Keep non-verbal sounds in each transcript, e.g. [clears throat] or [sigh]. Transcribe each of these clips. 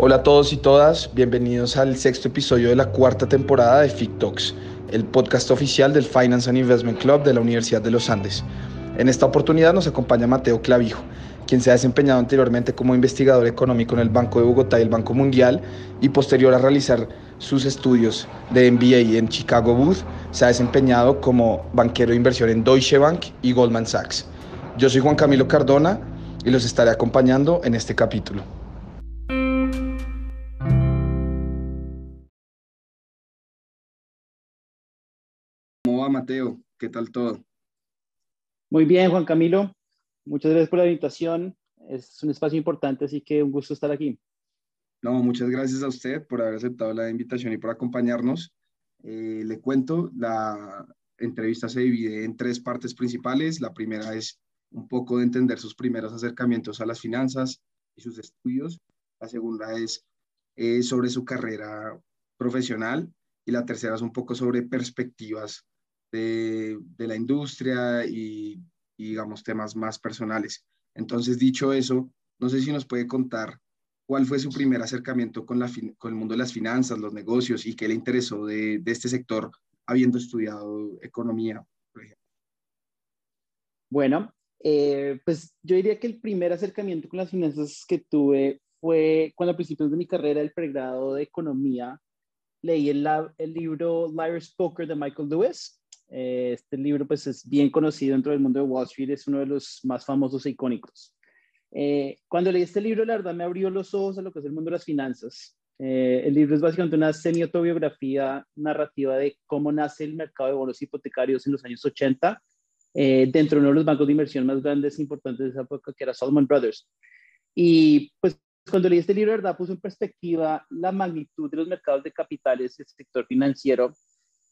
Hola a todos y todas, bienvenidos al sexto episodio de la cuarta temporada de FICTOX, el podcast oficial del Finance and Investment Club de la Universidad de los Andes. En esta oportunidad nos acompaña Mateo Clavijo, quien se ha desempeñado anteriormente como investigador económico en el Banco de Bogotá y el Banco Mundial y posterior a realizar sus estudios de MBA en Chicago Booth, se ha desempeñado como banquero de inversión en Deutsche Bank y Goldman Sachs. Yo soy Juan Camilo Cardona y los estaré acompañando en este capítulo. Mateo? ¿Qué tal todo? Muy bien, Juan Camilo. Muchas gracias por la invitación. Es un espacio importante, así que un gusto estar aquí. No, muchas gracias a usted por haber aceptado la invitación y por acompañarnos. Eh, le cuento, la entrevista se divide en tres partes principales. La primera es un poco de entender sus primeros acercamientos a las finanzas y sus estudios. La segunda es eh, sobre su carrera profesional y la tercera es un poco sobre perspectivas de, la industria y, digamos, temas más personales. Entonces, dicho eso, no sé si nos puede contar cuál fue su primer acercamiento con, la, con el mundo de las finanzas, los negocios y qué le interesó de, este sector habiendo estudiado economía. Bueno, eh, pues yo diría que el primer acercamiento con las finanzas que tuve fue cuando a principios de mi carrera, el pregrado de economía, leí el, el libro Liar's Poker de Michael Lewis. Eh, este libro pues es bien conocido dentro del mundo de Wall Street, es uno de los más famosos e icónicos. Eh, cuando leí este libro, la verdad me abrió los ojos a lo que es el mundo de las finanzas. Eh, el libro es básicamente una semi-autobiografía narrativa de cómo nace el mercado de bonos hipotecarios en los años 80, dentro de uno de los bancos de inversión más grandes e importantes de esa época, que era Salomon Brothers. Y pues cuando leí este libro, la verdad, puso en perspectiva la magnitud de los mercados de capitales, el sector financiero,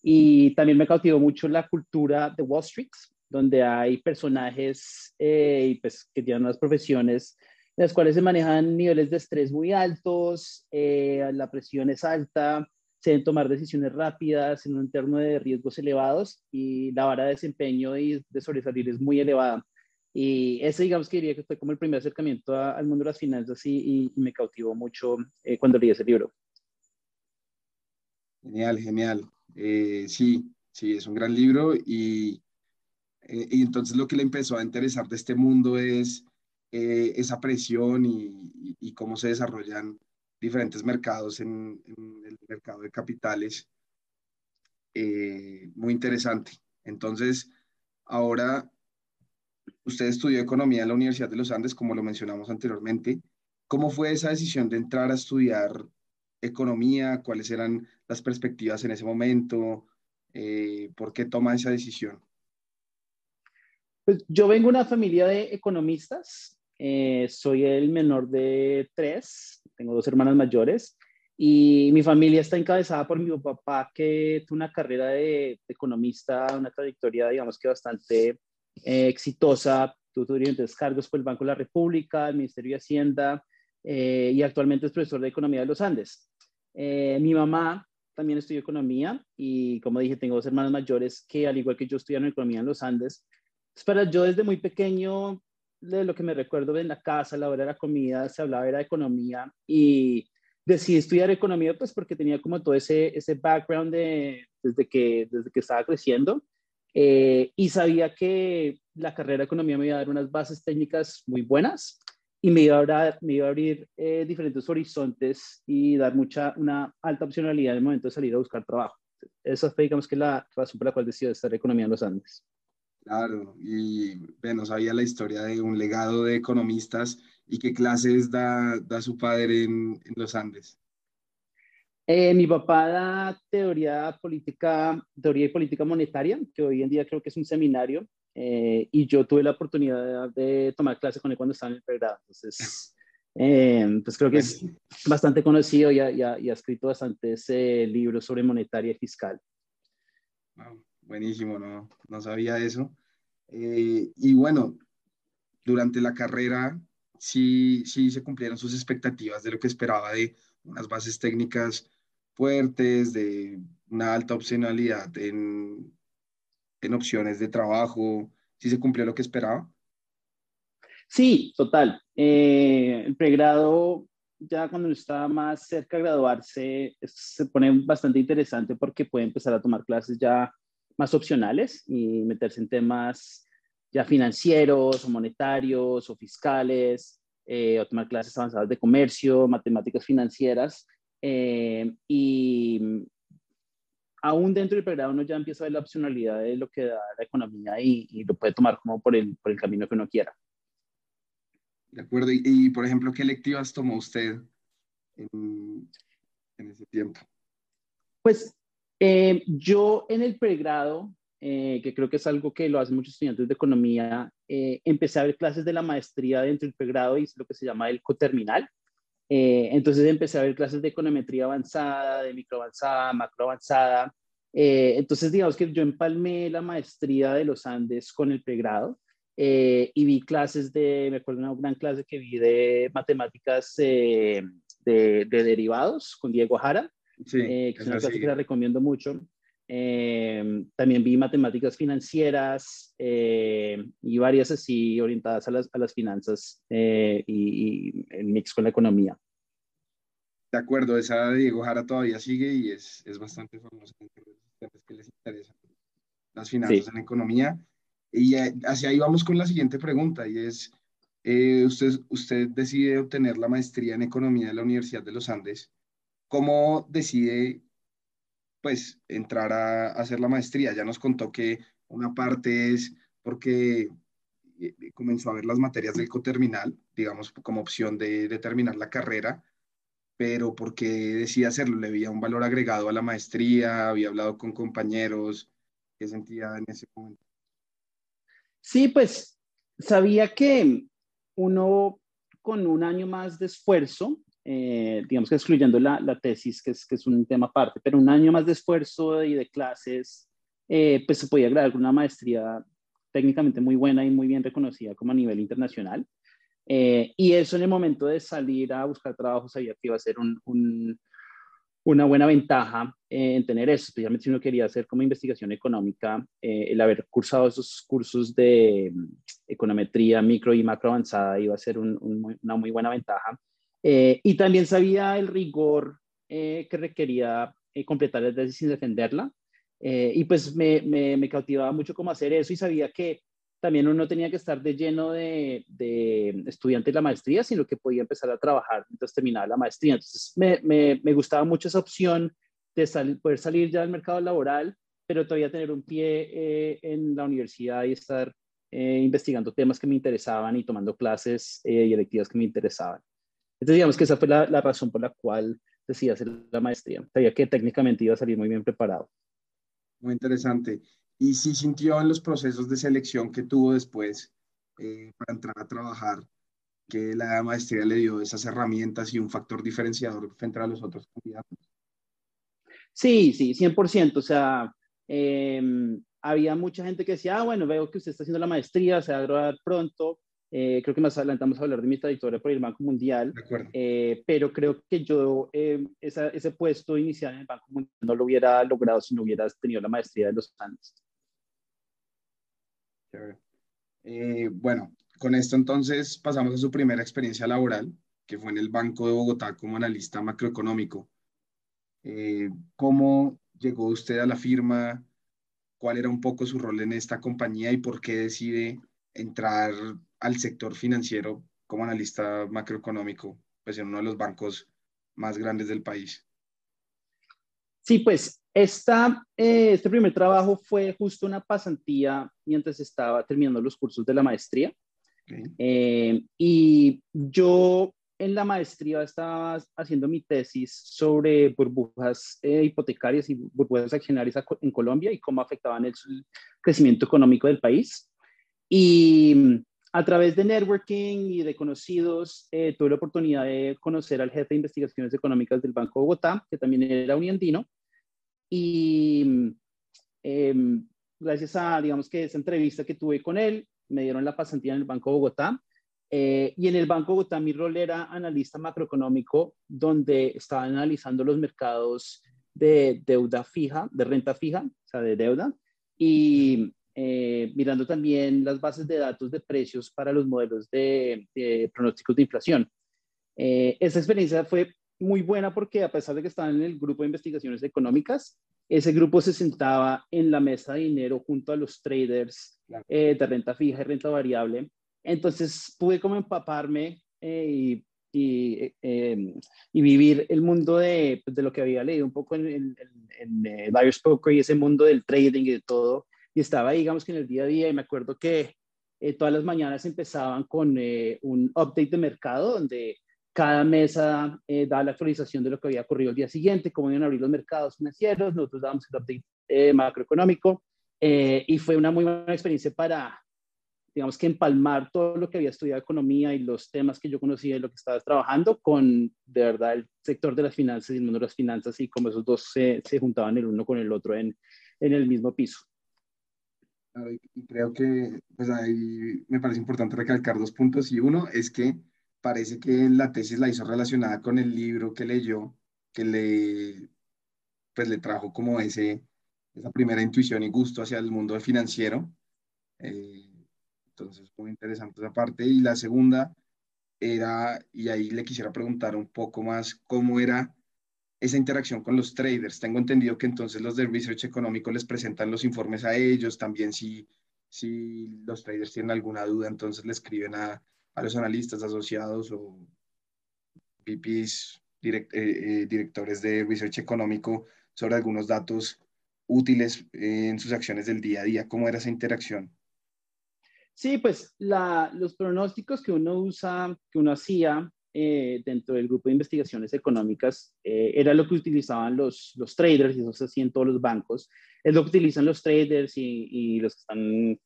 y también me cautivó mucho la cultura de Wall Street, donde hay personajes eh, pues, que tienen unas profesiones en las cuales se manejan niveles de estrés muy altos, eh, la presión es alta, se deben tomar decisiones rápidas en un entorno de riesgos elevados y la vara de desempeño y de sobresalir es muy elevada. Y ese, digamos que diría que fue como el primer acercamiento al mundo de las finanzas y, me cautivó mucho eh, cuando leí ese libro. Genial, genial. Eh, sí, sí, es un gran libro y, eh, y, entonces lo que le empezó a interesar de este mundo es eh, esa presión y, y, cómo se desarrollan diferentes mercados en, el mercado de capitales. muy interesante. Entonces, ahora usted estudió economía en la Universidad de los Andes, como lo mencionamos anteriormente. ¿Cómo fue esa decisión de entrar a estudiar economía? ¿Cuáles eran las perspectivas en ese momento? Eh, ¿Por qué toma esa decisión? Pues yo vengo de una familia de economistas. Eh, soy el menor de tres. Tengo dos hermanas mayores. Y mi familia está encabezada por mi papá, que tuvo una carrera de, economista, una trayectoria, digamos que bastante eh, exitosa. Tuvo diferentes cargos por el Banco de la República, el Ministerio de Hacienda, y actualmente es profesor de Economía de los Andes. Eh, mi mamá también estudió economía y como dije, tengo dos hermanos mayores que al igual que yo estudiaron economía en los Andes. Para yo desde muy pequeño, de lo que me recuerdo en la casa, la hora de la comida, se hablaba era de economía y decidí estudiar economía pues porque tenía como todo ese, ese background de, desde, que, desde que estaba creciendo eh, y sabía que la carrera de economía me iba a dar unas bases técnicas muy buenas y me iba a, me iba a abrir eh, diferentes horizontes y dar mucha, una alta opcionalidad en el momento de salir a buscar trabajo. Esa fue, digamos, que la razón por la cual decidí estar economía en los Andes. Claro, y bueno, sabía la historia de un legado de economistas y qué clases da, da su padre en, en los Andes. Eh, mi papá da teoría política, teoría y política monetaria, que hoy en día creo que es un seminario eh, y yo tuve la oportunidad de, tomar clase con él cuando estaba en el pregrado. Entonces, eh, pues creo que es bastante conocido y ha, y ha, escrito bastantes eh, libros sobre monetaria y fiscal. buenísimo, no, no sabía eso. y bueno, durante la carrera sí, sí se cumplieron sus expectativas de lo que esperaba de unas bases técnicas fuertes, de una alta opcionalidad en, en opciones de trabajo? ¿Sí se cumplió lo que esperaba? Sí, total. Eh, el pregrado ya cuando está más cerca de graduarse, se pone bastante interesante porque puede empezar a tomar clases ya más opcionales y meterse en temas ya financieros o monetarios o fiscales, eh, o tomar clases avanzadas de comercio, matemáticas financieras. Eh, y aún dentro del pregrado uno ya empieza a ver la opcionalidad de lo que da la economía y, lo puede tomar como por el, por el camino que uno quiera. De acuerdo. Y, por ejemplo, ¿qué electivas tomó usted en, ese tiempo? Pues eh, yo en el pregrado, eh, que creo que es algo que lo hacen muchos estudiantes de economía, eh, empecé a ver clases de la maestría dentro del pregrado y es lo que se llama el coterminal. Entonces empecé a ver clases de econometría avanzada, de micro avanzada, macro avanzada. entonces digamos que yo empalmé la maestría de los Andes con el pregrado. Eh, y vi clases de, me acuerdo una gran clase que vi de matemáticas eh, de, derivados con Diego Jara, eh, que es una clase que la recomiendo mucho. También vi matemáticas financieras y varias así orientadas a las, a las finanzas y, el mix con la economía. De acuerdo, esa de Diego Jara todavía sigue y es, es bastante famosa que les interesan las finanzas en la economía. Y hacia ahí vamos con la siguiente pregunta y es, eh, usted, usted decide obtener la maestría en economía de la Universidad de los Andes. ¿Cómo decide pues entrar a, hacer la maestría? Ya nos contó que una parte es porque eh, comenzó a ver las materias del coterminal, digamos, como opción de, de terminar la carrera, pero porque decide hacerlo, le veía un valor agregado a la maestría, había hablado con compañeros, ¿qué sentía en ese momento? Sí, pues sabía que uno con un año más de esfuerzo, eh, digamos que excluyendo la, tesis, que es, que es un tema aparte, pero un año más de esfuerzo y de clases, eh, pues se podía graduar con una maestría técnicamente muy buena y muy bien reconocida como a nivel internacional. Eh, y eso en el momento de salir a buscar trabajo sabía que iba a ser un, una buena ventaja eh, en tener eso, especialmente si uno quería hacer como investigación económica, eh, el haber cursado esos cursos de mm, econometría micro y macro avanzada iba a ser una muy buena ventaja. Eh, y también sabía el rigor que requería completar la tesis sin defenderla. y pues me, me, me, cautivaba mucho cómo hacer eso y sabía que también uno tenía que estar de lleno de, de estudiante de la maestría, sino que podía empezar a trabajar mientras terminaba la maestría. Entonces, me, me, gustaba mucho esa opción de poder salir ya al mercado laboral, pero todavía tener un pie eh, en la universidad y estar eh, investigando temas que me interesaban y tomando clases eh, y electivas que me interesaban. Entonces, digamos que esa fue la, la razón por la cual decidí hacer la maestría. Sabía que técnicamente iba a salir muy bien preparado. Muy interesante y si sintió en los procesos de selección que tuvo después eh, para entrar a trabajar que la maestría le dio esas herramientas y un factor diferenciador frente a los otros candidatos. Sí, sí, 100%. O sea, em, había mucha gente que decía, ah, bueno, veo que usted está haciendo la maestría, se va a graduar pronto. Eh, creo que más adelante vamos a hablar de mi trayectoria por el Banco Mundial, eh, pero creo que yo em, ese puesto inicial en el Banco Mundial no lo hubiera logrado si no hubiera tenido la maestría de los Andes. Eh, bueno, con esto entonces pasamos a su primera experiencia laboral, que fue en el Banco de Bogotá como analista macroeconómico. Eh, ¿Cómo llegó usted a la firma? ¿Cuál era un poco su rol en esta compañía y por qué decide entrar al sector financiero como analista macroeconómico, pues en uno de los bancos más grandes del país? Sí, pues esta, eh, este primer trabajo fue justo una pasantía mientras estaba terminando los cursos de la maestría. Eh, y yo en la maestría estaba haciendo mi tesis sobre burbujas eh, hipotecarias y burbujas accionarias en Colombia y cómo afectaban el crecimiento económico del país. Y a través de networking y de conocidos, tuve la oportunidad de conocer al jefe de investigaciones económicas del Banco de Bogotá, que también era uniandino, y em, gracias a, digamos que esa entrevista que tuve con él, me dieron la pasantía en el Banco Bogotá. Eh, y en el Banco Bogotá mi rol era analista macroeconómico, donde estaba analizando los mercados de deuda fija, de renta fija, o sea, de deuda, y eh, mirando también las bases de datos de precios para los modelos de, de pronósticos de inflación. Eh, esa experiencia fue muy buena porque a pesar de que estaban en el grupo de investigaciones económicas, ese grupo se sentaba en la mesa de dinero junto a los traders eh, de renta fija y renta variable. Entonces pude como empaparme y y, em, y, vivir el mundo de, pues, de, lo que había leído un poco en, en, en, eh, Poker y ese mundo del trading y de todo. Y estaba ahí, digamos que en el día a día, y me acuerdo que eh, todas las mañanas empezaban con eh, un update de mercado donde cada mesa daba la actualización de lo que había ocurrido el día siguiente, cómo iban a abrir los mercados financieros, nosotros dábamos el update macroeconómico, y fue una muy buena experiencia para, digamos que empalmar todo lo que había estudiado economía y los temas que yo conocía y lo que estaba trabajando con, de verdad, el sector de las finanzas y el mundo de las finanzas y cómo esos dos se, se juntaban el uno con el otro en, en el mismo piso. Y creo que pues ahí me parece importante recalcar dos puntos y uno es que parece que la tesis la hizo relacionada con el libro que leyó, que le, pues le trajo como ese, esa primera intuición y gusto hacia el mundo financiero. Eh, entonces, muy interesante esa parte. Y la segunda era, y ahí le quisiera preguntar un poco más, cómo era esa interacción con los traders. Tengo entendido que entonces los de Research Económico les presentan los informes a ellos, también si, si los traders tienen alguna duda, entonces le escriben a, a los analistas asociados o VPs, eh, eh, directores de Research Económico sobre algunos datos útiles en sus acciones del día a día. ¿Cómo era esa interacción? Sí, pues los pronósticos que uno usa, que uno hacía eh, dentro del grupo de investigaciones económicas, eh, era lo que utilizaban los, los traders, y eso se hacía en todos los bancos, es lo que utilizan los traders y, los que están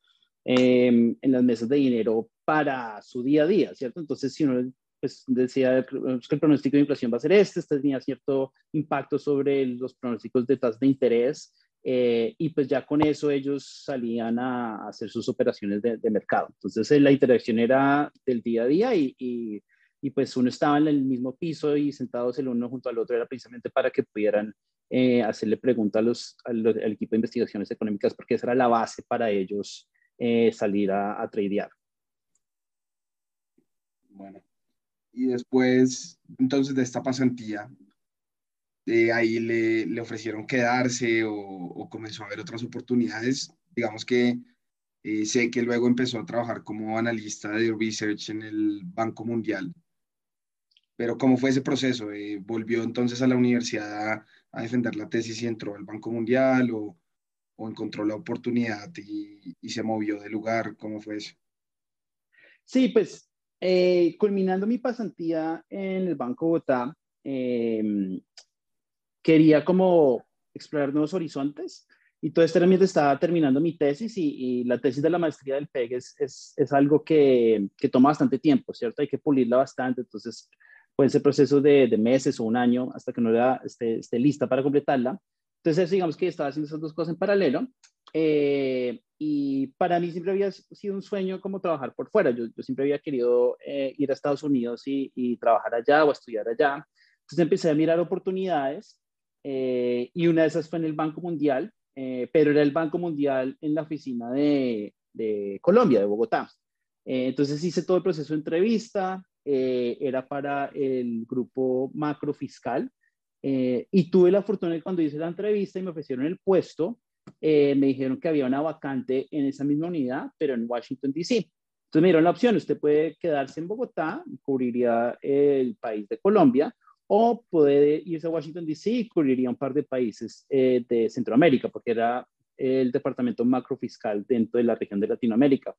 em, en las mesas de dinero para su día a día, ¿cierto? Entonces, si uno pues, decía que el pronóstico de inflación va a ser este, este tenía cierto impacto sobre los pronósticos de tasas de interés, eh, y pues ya con eso ellos salían a hacer sus operaciones de, mercado. Entonces eh, la interacción era del día a día y, y, pues uno estaba en el mismo piso y sentados el uno junto al otro era precisamente para que pudieran eh, hacerle preguntas a los, al equipo de investigaciones económicas porque esa era la base para ellos salir a, a tradear. Bueno, y después entonces de esta pasantía, ahí le, le ofrecieron quedarse o, o, comenzó a ver otras oportunidades. Digamos que eh, sé que luego empezó a trabajar como analista de research en el Banco Mundial. Pero ¿cómo fue ese proceso? Eh, ¿Volvió entonces a la universidad a, a, defender la tesis y entró al Banco Mundial o, o encontró la oportunidad y, y, se movió de lugar? ¿Cómo fue eso? Sí, pues eh, culminando mi pasantía en el Banco Bogotá, eh, quería como explorar nuevos horizontes y todo este mientras estaba terminando mi tesis y, la tesis de la maestría del PEG es, es, es algo que, que, toma bastante tiempo, ¿cierto? Hay que pulirla bastante, entonces puede ser proceso de, de meses o un año hasta que no esté, esté, lista para completarla. Entonces, digamos que estaba haciendo esas dos cosas en paralelo eh, y para mí siempre había sido un sueño como trabajar por fuera. Yo, yo siempre había querido eh, ir a Estados Unidos y, y trabajar allá o estudiar allá. Entonces empecé a mirar oportunidades eh, y una de esas fue en el Banco Mundial, eh, pero era el Banco Mundial en la oficina de, de Colombia, de Bogotá. Eh, entonces hice todo el proceso de entrevista, era para el grupo macro fiscal, y tuve la fortuna de cuando hice la entrevista y me ofrecieron el puesto, me dijeron que había una vacante en esa misma unidad, pero en Washington, D.C. Entonces me dieron la opción, usted puede quedarse en Bogotá, cubriría el país de Colombia, o puede irse a Washington, D.C. y cubriría un par de países eh, de Centroamérica, porque era el departamento macrofiscal dentro de la región de Latinoamérica.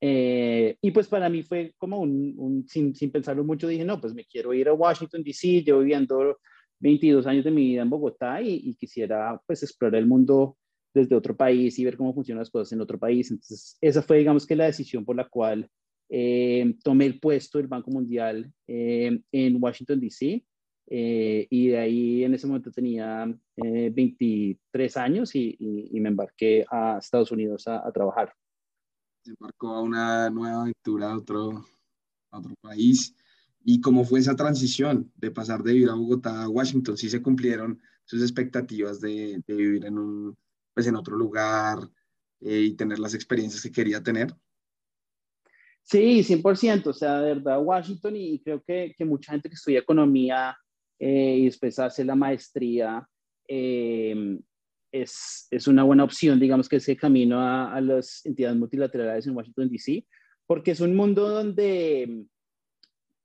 Eh, y pues para mí fue como un, sin, sin, pensarlo mucho, dije, no, pues me quiero ir a Washington, D.C., llevo viviendo 22 años de mi vida en Bogotá y, quisiera pues explorar el mundo desde otro país y ver cómo funcionan las cosas en otro país. Entonces, esa fue, digamos que la decisión por la cual eh, tomé el puesto del Banco Mundial en Washington, D.C. Eh, y de ahí en ese momento tenía 23 eh, años y, y, me embarqué a Estados Unidos a, trabajar. Se embarcó a una nueva aventura a otro, a otro país. ¿Y cómo fue esa transición de pasar de vivir a Bogotá a Washington? ¿Sí se cumplieron sus expectativas de, de vivir en, un, pues en otro lugar eh, y tener las experiencias que quería tener? Sí, 100%. O sea, de verdad, Washington y creo que, que mucha gente que estudia economía eh, y después hace la maestría eh, es, es, una buena opción, digamos, que ese camino a, las entidades multilaterales en Washington, D.C., porque es un mundo donde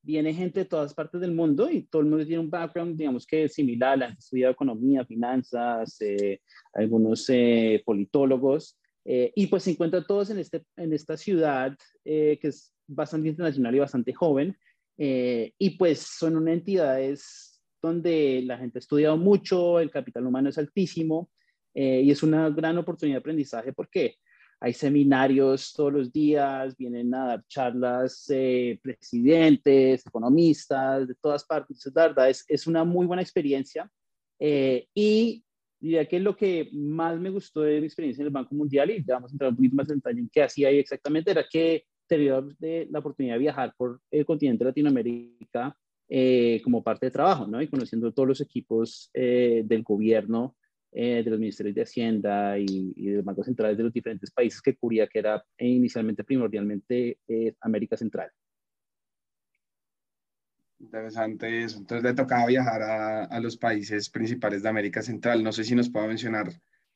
viene gente de todas partes del mundo y todo el mundo tiene un background, digamos que similar, han estudiado economía, finanzas, eh, algunos eh, politólogos, eh, y pues se encuentran todos en, este, en esta ciudad que es bastante internacional y bastante joven, y pues son unas entidades donde la gente ha estudiado mucho, el capital humano es altísimo, y es una gran oportunidad de aprendizaje porque hay seminarios todos los días, vienen a dar charlas eh, presidentes, economistas, de todas partes. verdad, es, es una muy buena experiencia. Eh, y diría que lo que más me gustó de mi experiencia en el Banco Mundial, y vamos a entrar un poquito más en detalle en qué hacía ahí exactamente, era que tenía la oportunidad de viajar por el continente de Latinoamérica eh, como parte de trabajo, ¿no? Y conociendo todos los equipos del gobierno eh, de los ministerios de Hacienda y, de los bancos centrales de los diferentes países que cubría, que era inicialmente primordialmente eh, América Central. Interesante eso. Entonces le tocaba viajar a, a, los países principales de América Central. No sé si nos puede mencionar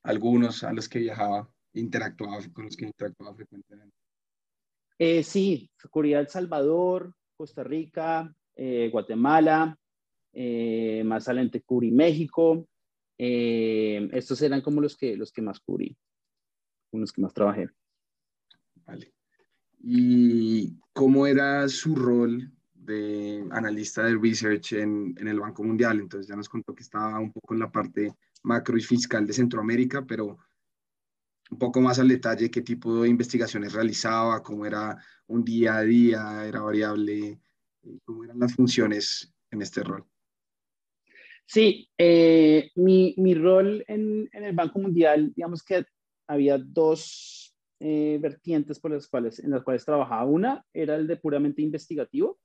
algunos a los que viajaba, interactuaba, con los que interactuaba frecuentemente. Eh, sí, cubría El Salvador, Costa Rica, Guatemala, más adelante cubrí México, eh, estos eran como los que, los que más cubrí, los que más trabajé. Vale. ¿Y cómo era su rol de analista de research en, en, el Banco Mundial? Entonces ya nos contó que estaba un poco en la parte macro y fiscal de Centroamérica, pero un poco más al detalle qué tipo de investigaciones realizaba, cómo era un día a día, era variable, cómo eran las funciones en este rol. Sí, eh, mi, mi, rol en, en, el Banco Mundial, digamos que había dos eh, vertientes por las cuales, en las cuales trabajaba. Una era el de puramente investigativo.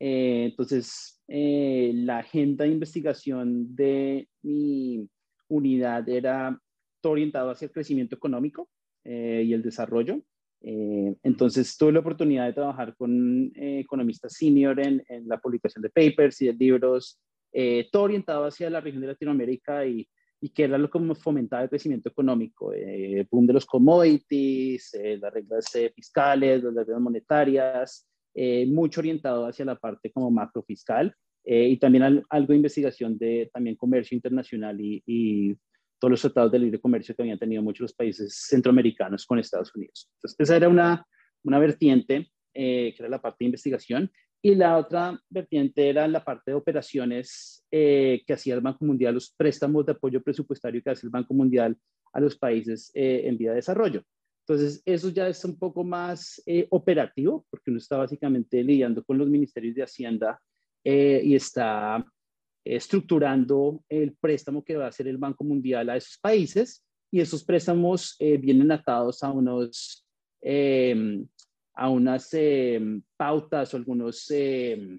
Eh, entonces, la agenda de investigación de mi unidad era todo orientado hacia el crecimiento económico y el desarrollo. entonces, tuve la oportunidad de trabajar con economistas senior en, en la publicación de papers y de libros eh, todo orientado hacia la región de Latinoamérica y, y que era lo que fomentaba el crecimiento económico, eh, boom de los commodities, eh, las reglas fiscales, las reglas monetarias, mucho orientado hacia la parte como macro fiscal y también algo de investigación de también comercio internacional y, y todos los tratados de libre comercio que habían tenido muchos países centroamericanos con Estados Unidos. Entonces, esa era una, una vertiente que era la parte de investigación. Y la otra vertiente era la parte de operaciones eh, que hacía el Banco Mundial, los préstamos de apoyo presupuestario que hace el Banco Mundial a los países eh, en vía de desarrollo. Entonces, eso ya es un poco más eh, operativo, porque uno está básicamente lidiando con los ministerios de Hacienda y está estructurando el préstamo que va a hacer el Banco Mundial a esos países, y esos préstamos vienen atados a unos a unas em, pautas o algunos em,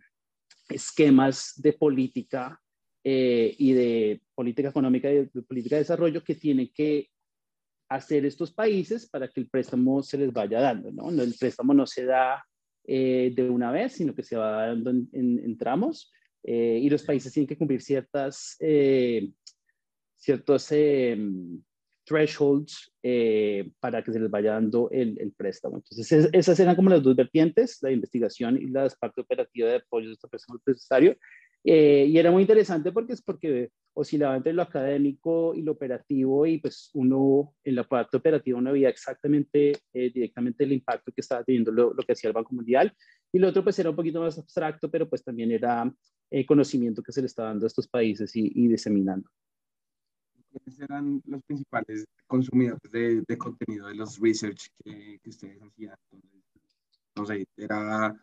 esquemas de política eh, y de política económica y de, política de desarrollo que tienen que hacer estos países para que el préstamo se les vaya dando. ¿no? El préstamo no se da eh, de una vez, sino que se va dando en, tramos eh, y los países tienen que cumplir ciertas, ciertos em, thresholds eh, para que se les vaya dando el, préstamo. Entonces, esas eran como las dos vertientes, la investigación y la parte operativa de apoyo de este préstamo necesario. Eh, y era muy interesante porque es porque oscilaba entre lo académico y lo operativo y pues uno en la parte operativa uno veía exactamente eh, directamente el impacto que estaba teniendo lo, que hacía el Banco Mundial y lo otro pues era un poquito más abstracto pero pues también era conocimiento que se le estaba dando a estos países y, y diseminando eran los principales consumidores de, de contenido de los research que, que ustedes hacían? no sé, era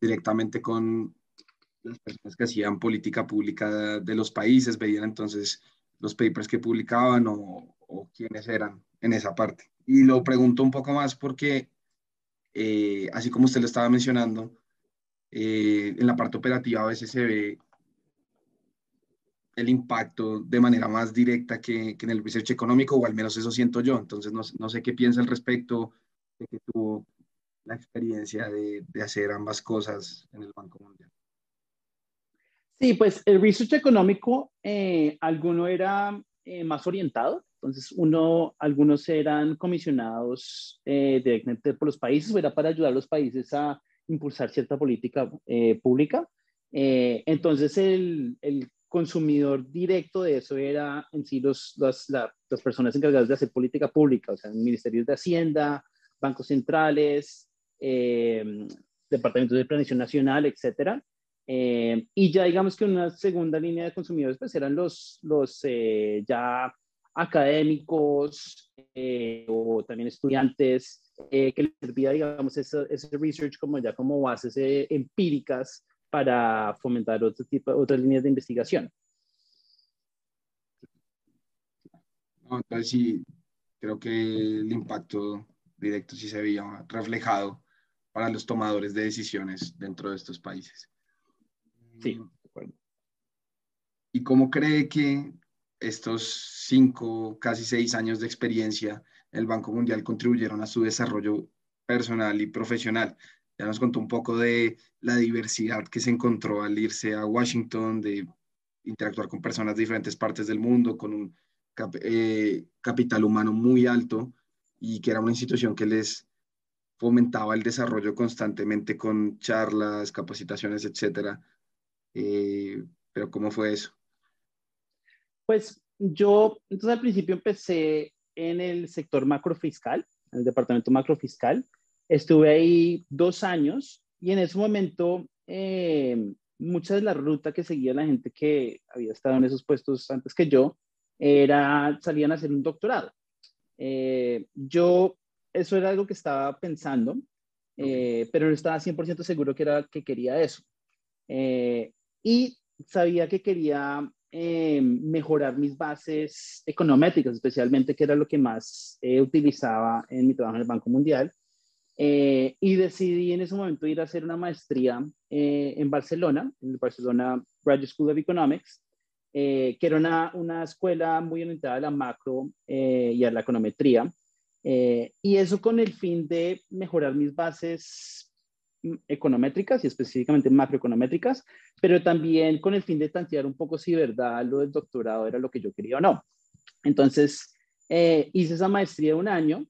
directamente con las personas que hacían política pública de los países, veían entonces los papers que publicaban o, o quiénes eran en esa parte. Y lo pregunto un poco más porque, eh, así como usted lo estaba mencionando, eh, en la parte operativa a veces se ve el impacto de manera más directa que, que, en el research económico, o al menos eso siento yo. Entonces, no, no sé qué piensa al respecto, de que tuvo la experiencia de, de hacer ambas cosas en el Banco Mundial? Sí, pues el research económico, eh, alguno era eh, más orientado, entonces uno, algunos eran comisionados eh, directamente por los países, o era para ayudar a los países a impulsar cierta política pública. entonces el, el, consumidor directo de eso era en sí los, las, las personas encargadas de hacer política pública, o sea, ministerios de Hacienda, bancos centrales, departamentos de planeación nacional, etcétera. Eh, y ya digamos que una segunda línea de consumidores pues eran los, los eh, ya académicos eh, o también estudiantes que les servía digamos ese, ese, research como ya como bases empíricas para fomentar otro tipo, otras líneas de investigación. entonces sí, creo que el impacto directo sí se veía reflejado para los tomadores de decisiones dentro de estos países. Sí, de acuerdo. ¿Y cómo cree que estos cinco, casi seis años de experiencia en el Banco Mundial contribuyeron a su desarrollo personal y profesional? Ya nos contó un poco de la diversidad que se encontró al irse a Washington, de interactuar con personas de diferentes partes del mundo, con un eh, capital humano muy alto y que era una institución que les fomentaba el desarrollo constantemente con charlas, capacitaciones, etcétera. Eh, pero ¿cómo fue eso? Pues yo, entonces al principio empecé en el sector macrofiscal, en el departamento macrofiscal. Estuve ahí dos años y en ese momento eh, mucha de la ruta que seguía la gente que había estado en esos puestos antes que yo era salían a hacer un doctorado. Eh, yo, eso era algo que estaba pensando, pero no estaba 100% seguro que era que quería eso y sabía que quería eh, mejorar mis bases econométricas, especialmente que era lo que más eh, utilizaba en mi trabajo en el Banco Mundial. Eh, y decidí en ese momento ir a hacer una maestría en Barcelona, en el Barcelona Graduate School of Economics, que era una, una, escuela muy orientada a la macro y a la econometría. y eso con el fin de mejorar mis bases econométricas y específicamente macroeconométricas, pero también con el fin de tantear un poco si verdad lo del doctorado era lo que yo quería o no. Entonces, eh, hice esa maestría de un año,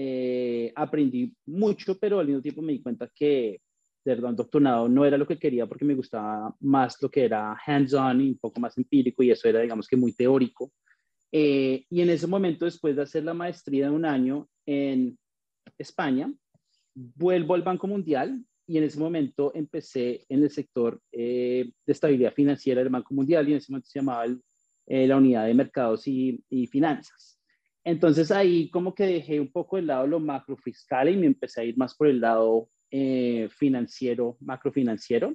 eh, aprendí mucho, pero al mismo tiempo me di cuenta que, un doctorado no era lo que quería porque me gustaba más lo que era hands-on y un poco más empírico y eso era, digamos que, muy teórico. Eh, y en ese momento, después de hacer la maestría de un año en España, vuelvo al Banco Mundial y en ese momento empecé en el sector eh, de estabilidad financiera del Banco Mundial y en ese momento se llamaba eh, la unidad de mercados y, finanzas. Entonces ahí como que dejé un poco de lado lo macrofiscal y me empecé a ir más por el lado eh, financiero, macrofinanciero.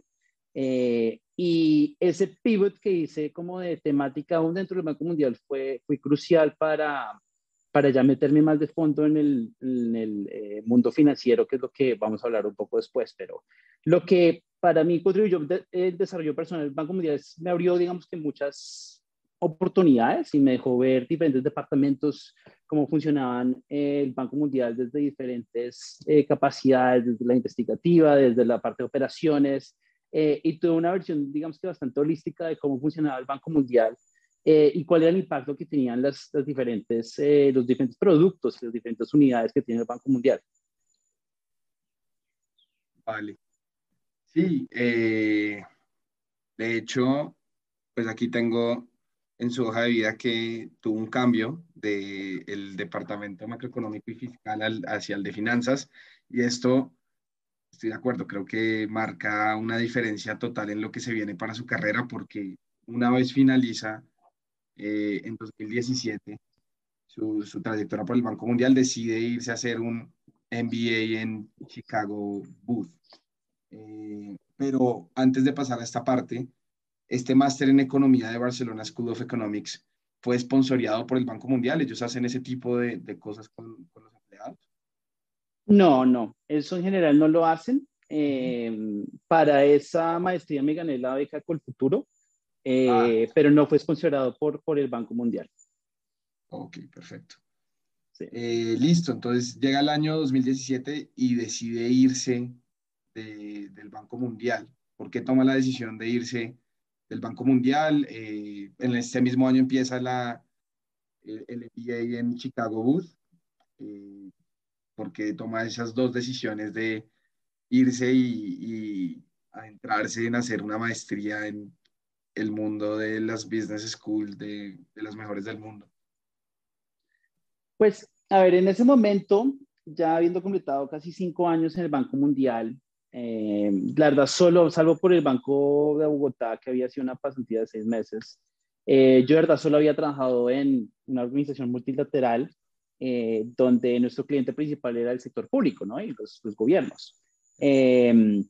y ese pivot que hice como de temática aún dentro del Banco Mundial fue, fue crucial para, para ya meterme más de fondo en el, en el eh, mundo financiero, que es lo que vamos a hablar un poco después, pero lo que para mí contribuyó el desarrollo personal del Banco Mundial me abrió, digamos que muchas oportunidades y me dejó ver diferentes departamentos, cómo funcionaban el Banco Mundial desde diferentes eh, capacidades, desde la investigativa, desde la parte de operaciones, eh, y tuve una versión, digamos que bastante holística de cómo funcionaba el Banco Mundial eh, y cuál era el impacto que tenían las, las diferentes, eh, los diferentes productos, las diferentes unidades que tiene el Banco Mundial. Vale. Sí, eh, de hecho, pues aquí tengo en su hoja de vida que tuvo un cambio del el Departamento Macroeconómico y Fiscal hacia el de Finanzas y esto, estoy de acuerdo, creo que marca una diferencia total en lo que se viene para su carrera porque una vez finaliza eh, en 2017, su, su, trayectoria por el Banco Mundial, decide irse a hacer un MBA en Chicago Booth. Eh, pero antes de pasar a esta parte, este máster en economía de Barcelona School of Economics fue sponsoriado por el Banco Mundial. Ellos hacen ese tipo de, de cosas con, con, los empleados. No, no, eso en general no lo hacen. Eh, para esa maestría me gané la beca con el futuro eh, ah. pero no fue sponsorado por, por el Banco Mundial. Ok, perfecto. Eh, listo, entonces llega el año 2017 y decide irse del Banco Mundial. ¿Por qué toma la decisión de irse del Banco Mundial? Eh, en este mismo año empieza la, el, el MBA en Chicago Booth. Eh, porque toma esas dos decisiones de irse y, y adentrarse en hacer una maestría en el mundo de las business schools de, de las mejores del mundo? Pues, a ver, en ese momento, ya habiendo completado casi cinco años en el Banco Mundial, eh, la verdad, solo, salvo por el Banco de Bogotá, que había sido una pasantía de seis meses, eh, yo, verdad, solo había trabajado en una organización multilateral eh, donde nuestro cliente principal era el sector público, ¿no? Y los, los gobiernos. Eh,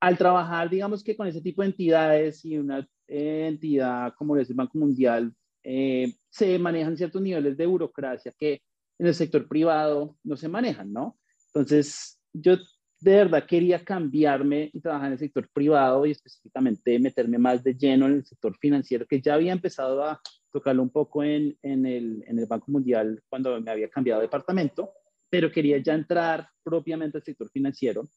al trabajar, digamos que con ese tipo de entidades y una entidad como es el Banco Mundial, eh, se manejan ciertos niveles de burocracia que en el sector privado no se manejan, ¿no? Entonces, yo de verdad quería cambiarme y trabajar en el sector privado y específicamente meterme más de lleno en el sector financiero, que ya había empezado a tocarlo un poco en, en, el, en el Banco Mundial cuando me había cambiado de departamento, pero quería ya entrar propiamente al sector financiero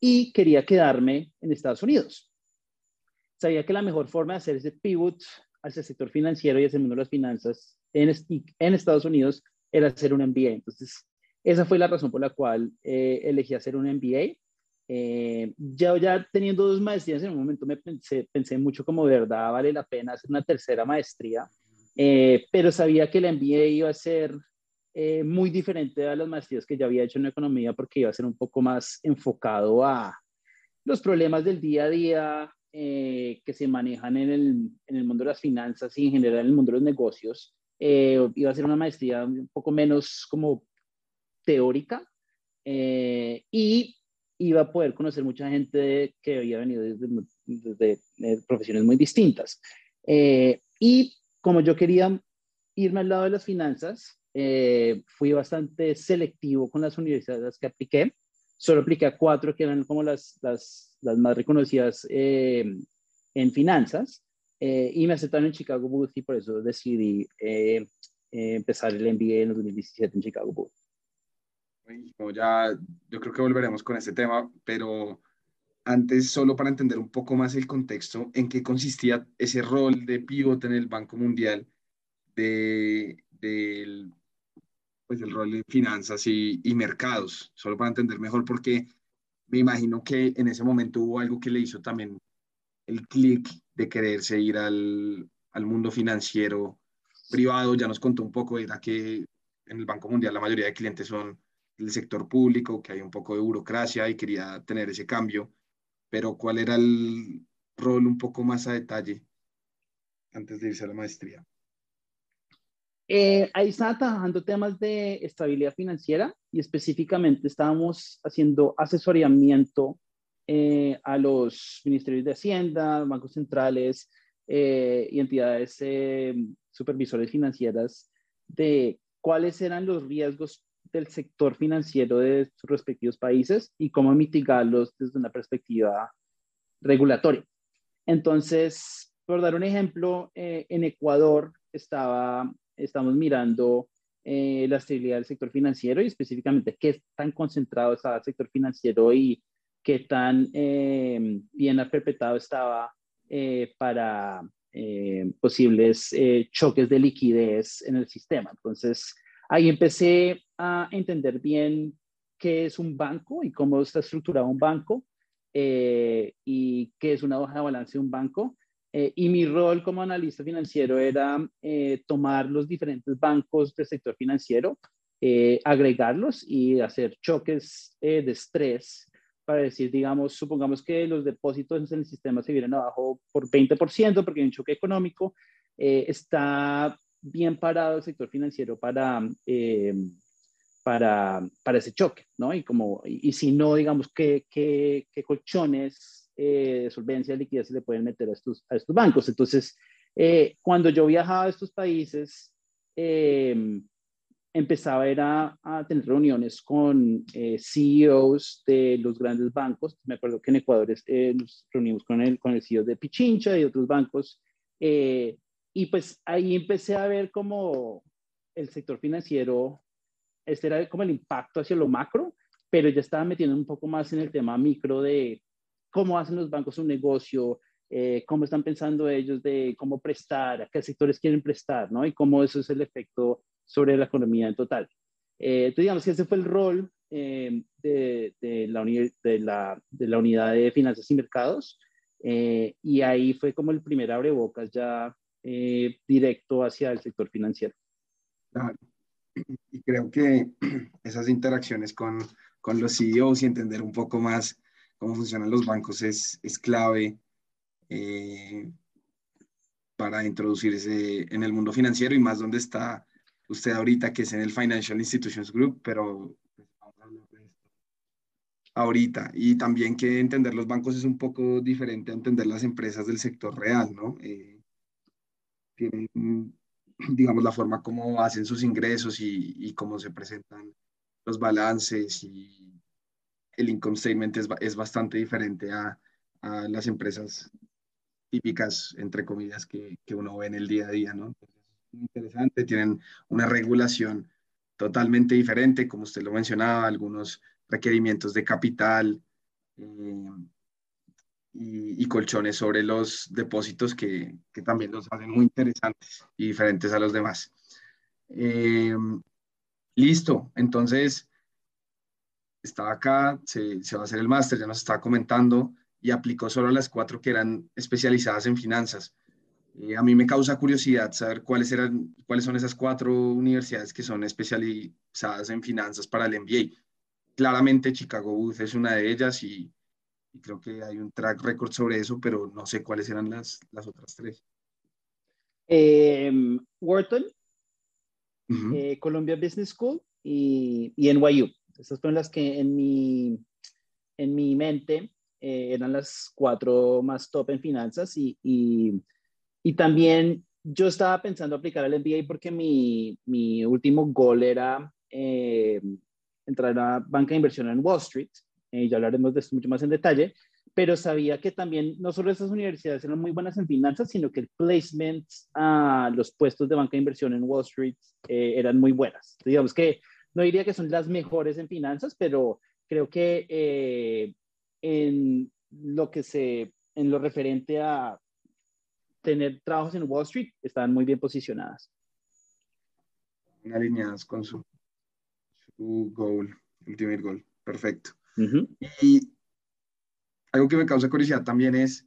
y quería quedarme en Estados Unidos. Sabía que la mejor forma de hacer ese pivot hacia el sector financiero y hacia el mundo de las finanzas en, en Estados Unidos era hacer un MBA. Entonces, esa fue la razón por la cual eh, elegí hacer un MBA. Eh, ya, ya teniendo dos maestrías, en un momento me pensé, mucho como verdad vale la pena hacer una tercera maestría, eh, pero sabía que el MBA iba a ser eh, muy diferente a las maestrías que ya había hecho en economía porque iba a ser un poco más enfocado a los problemas del día a día que se manejan en el, en el, mundo de las finanzas y en general en el mundo de los negocios. Iba a ser una maestría un poco menos como teórica y iba a poder conocer mucha gente que había venido desde, desde profesiones muy distintas. y como yo quería irme al lado de las finanzas, eh, fui bastante selectivo con las universidades que apliqué. Solo apliqué a cuatro que eran como las, las, las más reconocidas eh, en finanzas eh, y me aceptaron en Chicago Booth y por eso decidí empezar el MBA en 2017 en Chicago Booth. Ya, yo creo que volveremos con este tema, pero antes, solo para entender un poco más el contexto, en qué consistía ese rol de pivot en el Banco Mundial de, del pues el rol de finanzas y, y, mercados, solo para entender mejor, porque me imagino que en ese momento hubo algo que le hizo también el clic de quererse ir al, al, mundo financiero privado. Ya nos contó un poco, era que en el Banco Mundial la mayoría de clientes son del sector público, que hay un poco de burocracia y quería tener ese cambio, pero ¿cuál era el rol un poco más a detalle antes de irse a la maestría? Eh, ahí estaba trabajando temas de estabilidad financiera y específicamente estábamos haciendo asesoramiento eh, a los ministerios de Hacienda, bancos centrales eh, y entidades eh, supervisores financieras de cuáles eran los riesgos del sector financiero de sus respectivos países y cómo mitigarlos desde una perspectiva regulatoria. Entonces, por dar un ejemplo, en Ecuador estaba estamos mirando eh, la estabilidad del sector financiero y específicamente qué tan concentrado estaba el sector financiero y qué tan eh, bien perpetrado estaba eh, para posibles choques de liquidez en el sistema. Entonces, ahí empecé a entender bien qué es un banco y cómo está estructurado un banco y qué es una hoja de balance de un banco. Eh, y mi rol como analista financiero era eh, tomar los diferentes bancos del sector financiero, eh, agregarlos y hacer choques de estrés para decir, digamos, supongamos que los depósitos en el sistema se vienen abajo por 20% porque hay un choque económico, está bien parado el sector financiero para, para, para ese choque, ¿no? Y, como, y, si no, digamos, ¿qué, qué, qué colchones eh, solvencia de liquidez se le pueden meter a estos, a estos bancos. Entonces, eh, cuando yo viajaba a estos países, eh, empezaba a, a, tener reuniones con eh, CEOs de los grandes bancos. Me acuerdo que en Ecuador eh, nos reunimos con el, con el CEO de Pichincha y otros bancos. Y pues ahí empecé a ver como el sector financiero, este era como el impacto hacia lo macro, pero ya estaba metiendo un poco más en el tema micro de cómo hacen los bancos un negocio, eh, cómo están pensando ellos de cómo prestar, a qué sectores quieren prestar, ¿no? Y cómo eso es el efecto sobre la economía en total. Eh, entonces, digamos que ese fue el rol eh, de, de, la de, la, de, la unidad de finanzas y mercados. y ahí fue como el primer abrebocas ya directo hacia el sector financiero. Claro. Y creo que [clears throat] esas interacciones con, con los CEOs y entender un poco más cómo funcionan los bancos es, es clave eh, para introducirse en el mundo financiero y más donde está usted ahorita, que es en el Financial Institutions Group, pero pues, ahorita. Y también que entender los bancos es un poco diferente a entender las empresas del sector real, ¿no? Eh, tienen, [clears throat] digamos, la forma como hacen sus ingresos y, y cómo se presentan los balances y el income statement es, es bastante diferente a, a las empresas típicas, entre comillas, que, que, uno ve en el día a día, ¿no? muy interesante, tienen una regulación totalmente diferente, como usted lo mencionaba, algunos requerimientos de capital eh, y, colchones sobre los depósitos que, que, también los hacen muy interesantes y diferentes a los demás. Eh, listo, entonces estaba acá, se, se va a hacer el máster, ya nos estaba comentando y aplicó solo a las cuatro que eran especializadas en finanzas. Eh, a mí me causa curiosidad saber cuáles, eran, cuáles son esas cuatro universidades que son especializadas en finanzas para el MBA. Claramente Chicago Booth es una de ellas y, y creo que hay un track record sobre eso, pero no sé cuáles eran las, las otras tres. Eh, Wharton, uh -huh. eh, Columbia Business School y, y NYU. Esas fueron las que en mi, en mi mente eh, eran las cuatro más top en finanzas y, y, y, también yo estaba pensando aplicar al MBA porque mi, mi último gol era eh, entrar a banca de inversión en Wall Street, eh, ya hablaremos de esto mucho más en detalle, pero sabía que también no solo esas universidades eran muy buenas en finanzas, sino que el placement a los puestos de banca de inversión en Wall Street eh, eran muy buenas. Digamos que no diría que son las mejores en finanzas, pero creo que eh, en lo que se, en lo referente a tener trabajos en Wall Street, están muy bien posicionadas. Alineadas con su, su goal, ultimate goal. Perfecto. Uh -huh. Y algo que me causa curiosidad también es,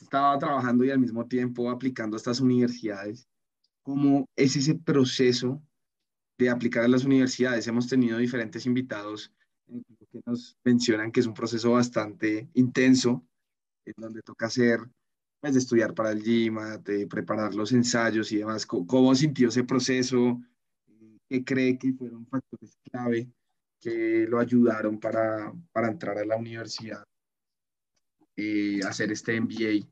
estaba trabajando y al mismo tiempo aplicando a estas universidades. ¿Cómo es ese proceso de aplicar a las universidades? Hemos tenido diferentes invitados que nos mencionan que es un proceso bastante intenso, en donde toca hacer, pues, de estudiar para el GMAT, de preparar los ensayos y demás. ¿Cómo, cómo sintió ese proceso? ¿Qué cree que fueron factores clave que lo ayudaron para, para entrar a la universidad, eh, hacer este MBA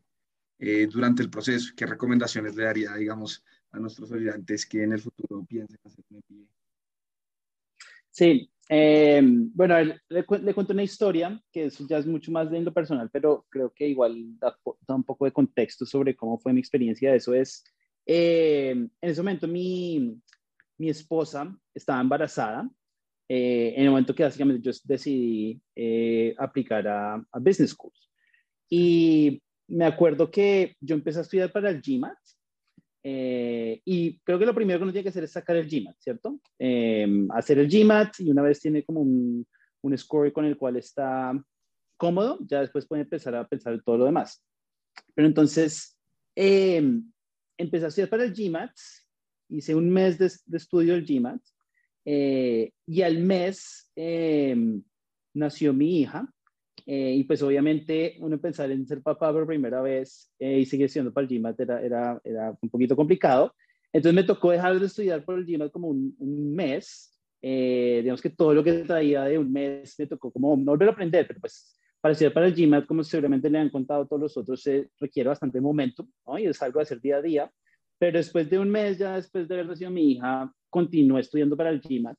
eh, durante el proceso? ¿Qué recomendaciones le daría, digamos, a nuestros estudiantes que en el futuro piensen hacer un MBA? Sí, eh, bueno, le, le, cuento una historia que eso ya es mucho más de lo personal, pero creo que igual da, da, un poco de contexto sobre cómo fue mi experiencia. Eso es, eh, en ese momento mi, mi esposa estaba embarazada, eh, en el momento que básicamente yo decidí eh, aplicar a, a, Business Schools. Y me acuerdo que yo empecé a estudiar para el GMAT eh, y creo que lo primero que uno tiene que hacer es sacar el GMAT, ¿cierto? Eh, hacer el GMAT y una vez tiene como un, un, score con el cual está cómodo, ya después puede empezar a pensar en todo lo demás. Pero entonces, eh, empecé a estudiar para el GMAT, hice un mes de, de estudio del GMAT eh, y al mes nació mi hija eh, y pues obviamente uno pensar en ser papá por primera vez eh, y seguir siendo para el GMAT era, era, era, un poquito complicado. Entonces me tocó dejar de estudiar por el GMAT como un, un mes. Eh, digamos que todo lo que traía de un mes me tocó como no volver a aprender, pero pues para estudiar para el GMAT, como seguramente le han contado todos los otros, se requiere bastante momento, ¿no? Y es algo de hacer día a día. Pero después de un mes, ya después de haber nacido mi hija, continué estudiando para el GMAT.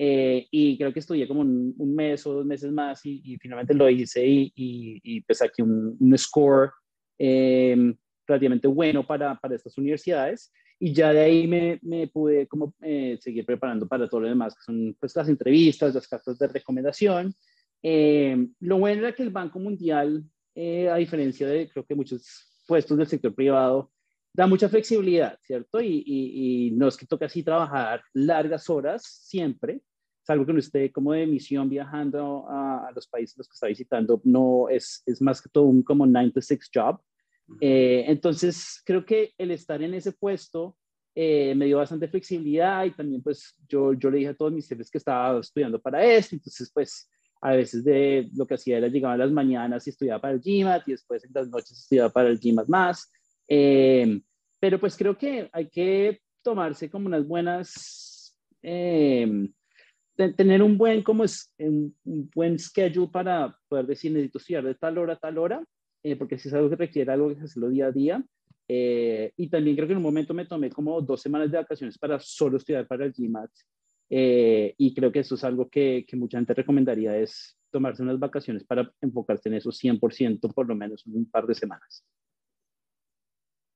Eh, y creo que estudié como un, mes o dos meses más y, finalmente lo hice y, y, y pues aquí un, score eh, relativamente bueno para, para estas universidades. y ya de ahí me, me pude como eh, seguir preparando para todo lo demás, que son pues las entrevistas, las cartas de recomendación. Eh, lo bueno era que el Banco Mundial, a diferencia de creo que muchos puestos del sector privado, da mucha flexibilidad, ¿cierto? Y, y, no es que toque así trabajar largas horas siempre, salvo que no esté como de misión viajando a, los países los que está visitando, no es, es más que todo un como 9 to 6 job. Eh, entonces, creo que el estar en ese puesto eh, me dio bastante flexibilidad y también pues yo, yo le dije a todos mis jefes que estaba estudiando para esto, entonces pues a veces de lo que hacía era llegaba a las mañanas y estudiaba para el GMAT y después en las noches estudiaba para el GMAT más. Eh, pero pues creo que hay que tomarse como unas buenas, eh, tener un buen, como es, un, buen schedule para poder decir necesito estudiar de tal hora a tal hora, eh, porque si es algo que requiere algo que hacerlo día a día. y también creo que en un momento me tomé como dos semanas de vacaciones para solo estudiar para el GMAT. y creo que eso es algo que, que mucha gente recomendaría, es tomarse unas vacaciones para enfocarse en eso 100% por lo menos un par de semanas.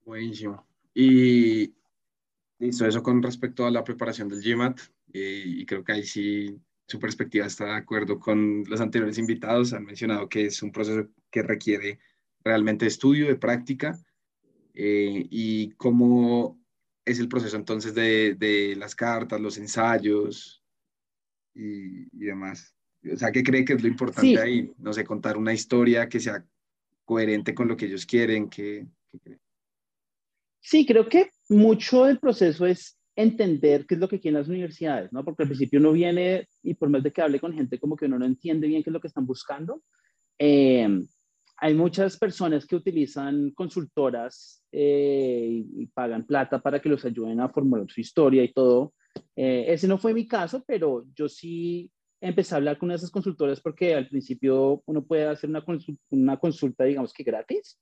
Buenísimo. Y listo, eso con respecto a la preparación del GMAT. Eh, y creo que ahí sí su perspectiva está de acuerdo con los anteriores invitados. Han mencionado que es un proceso que requiere realmente estudio, de práctica. Eh, y cómo es el proceso entonces de, de las cartas, los ensayos y, y, demás. O sea, ¿qué cree que es lo importante ahí? No sé, contar una historia que sea coherente con lo que ellos quieren, que, que Sí, creo que mucho del proceso es entender qué es lo que quieren las universidades, ¿no? Porque al principio uno viene y por más de que hable con gente como que uno no entiende bien qué es lo que están buscando. Eh, hay muchas personas que utilizan consultoras eh, y, pagan plata para que los ayuden a formular su historia y todo. Eh, ese no fue mi caso, pero yo sí empecé a hablar con esas consultoras porque al principio uno puede hacer una, consulta, una consulta digamos que gratis.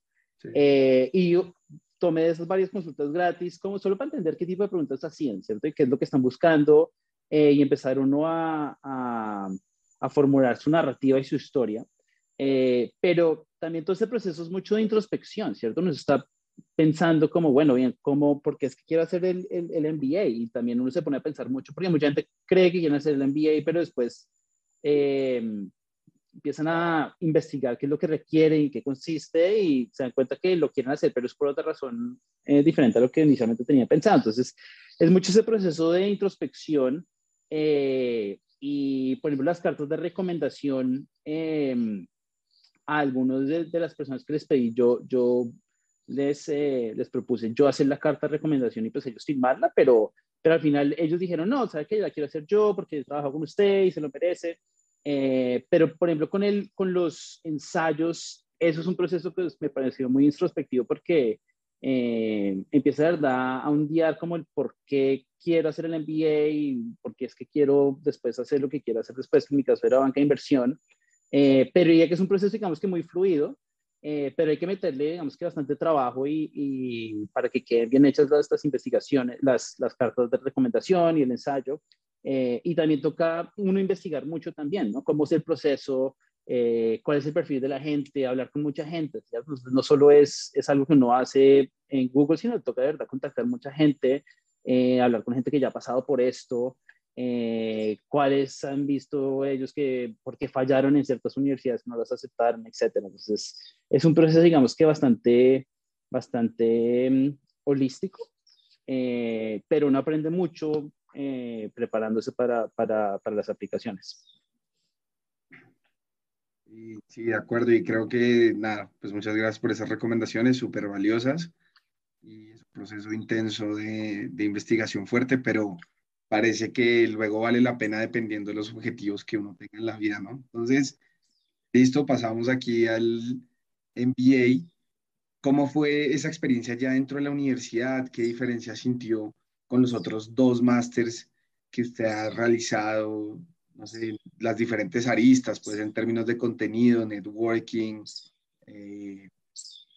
y yo tomé esas varias consultas gratis, como solo para entender qué tipo de preguntas hacían, ¿cierto? Y qué es lo que están buscando, eh, y empezar uno a, a, formular su narrativa y su historia. Eh, pero también todo ese proceso es mucho de introspección, ¿cierto? Nos está pensando como, bueno, bien, ¿cómo, por qué es que quiero hacer el, el, el, MBA? Y también uno se pone a pensar mucho, porque mucha gente cree que quiere hacer el MBA, pero después eh, empiezan a investigar qué es lo que requiere y qué consiste y se dan cuenta que lo quieren hacer, pero es por otra razón eh, diferente a lo que inicialmente tenía pensado. Entonces, es mucho ese proceso de introspección eh, y, por ejemplo, las cartas de recomendación em, a algunos de, las personas que les pedí, yo, yo les, eh, les propuse yo hacer la carta de recomendación y pues ellos firmarla, pero, pero al final ellos dijeron, no, ¿sabe qué? La quiero hacer yo porque trabajo con usted y se lo merece. Eh, pero, por ejemplo, con, el, con los ensayos, eso es un proceso que me pareció muy introspectivo porque eh, empieza verdad a hundir como el por qué quiero hacer el MBA y por qué es que quiero después hacer lo que quiero hacer después, en mi caso era banca de inversión, eh, pero ya que es un proceso, digamos que muy fluido, eh, pero hay que meterle, digamos que bastante trabajo y, y para que queden bien hechas las, estas investigaciones, las, las cartas de recomendación y el ensayo, eh, y también toca uno investigar mucho también, ¿no? Cómo es el proceso, eh, cuál es el perfil de la gente, hablar con mucha gente. no solo es, es algo que uno hace en Google, sino toca de verdad contactar mucha gente, eh, hablar con gente que ya ha pasado por esto, cuáles han visto ellos que, por qué fallaron en ciertas universidades, no las aceptaron, etcétera. Entonces, es un proceso, digamos que bastante, bastante mm, holístico, pero uno aprende mucho eh, preparándose para, para, para, las aplicaciones. Sí, de acuerdo. Y creo que, nada, pues muchas gracias por esas recomendaciones súper valiosas. Y es un proceso intenso de, de investigación fuerte, pero parece que luego vale la pena dependiendo de los objetivos que uno tenga en la vida, ¿no? Entonces, listo, pasamos aquí al MBA. ¿Cómo fue esa experiencia ya dentro de la universidad? ¿Qué diferencia sintió con los otros dos másters que usted ha realizado, no sé, las diferentes aristas, pues en términos de contenido, networking, eh,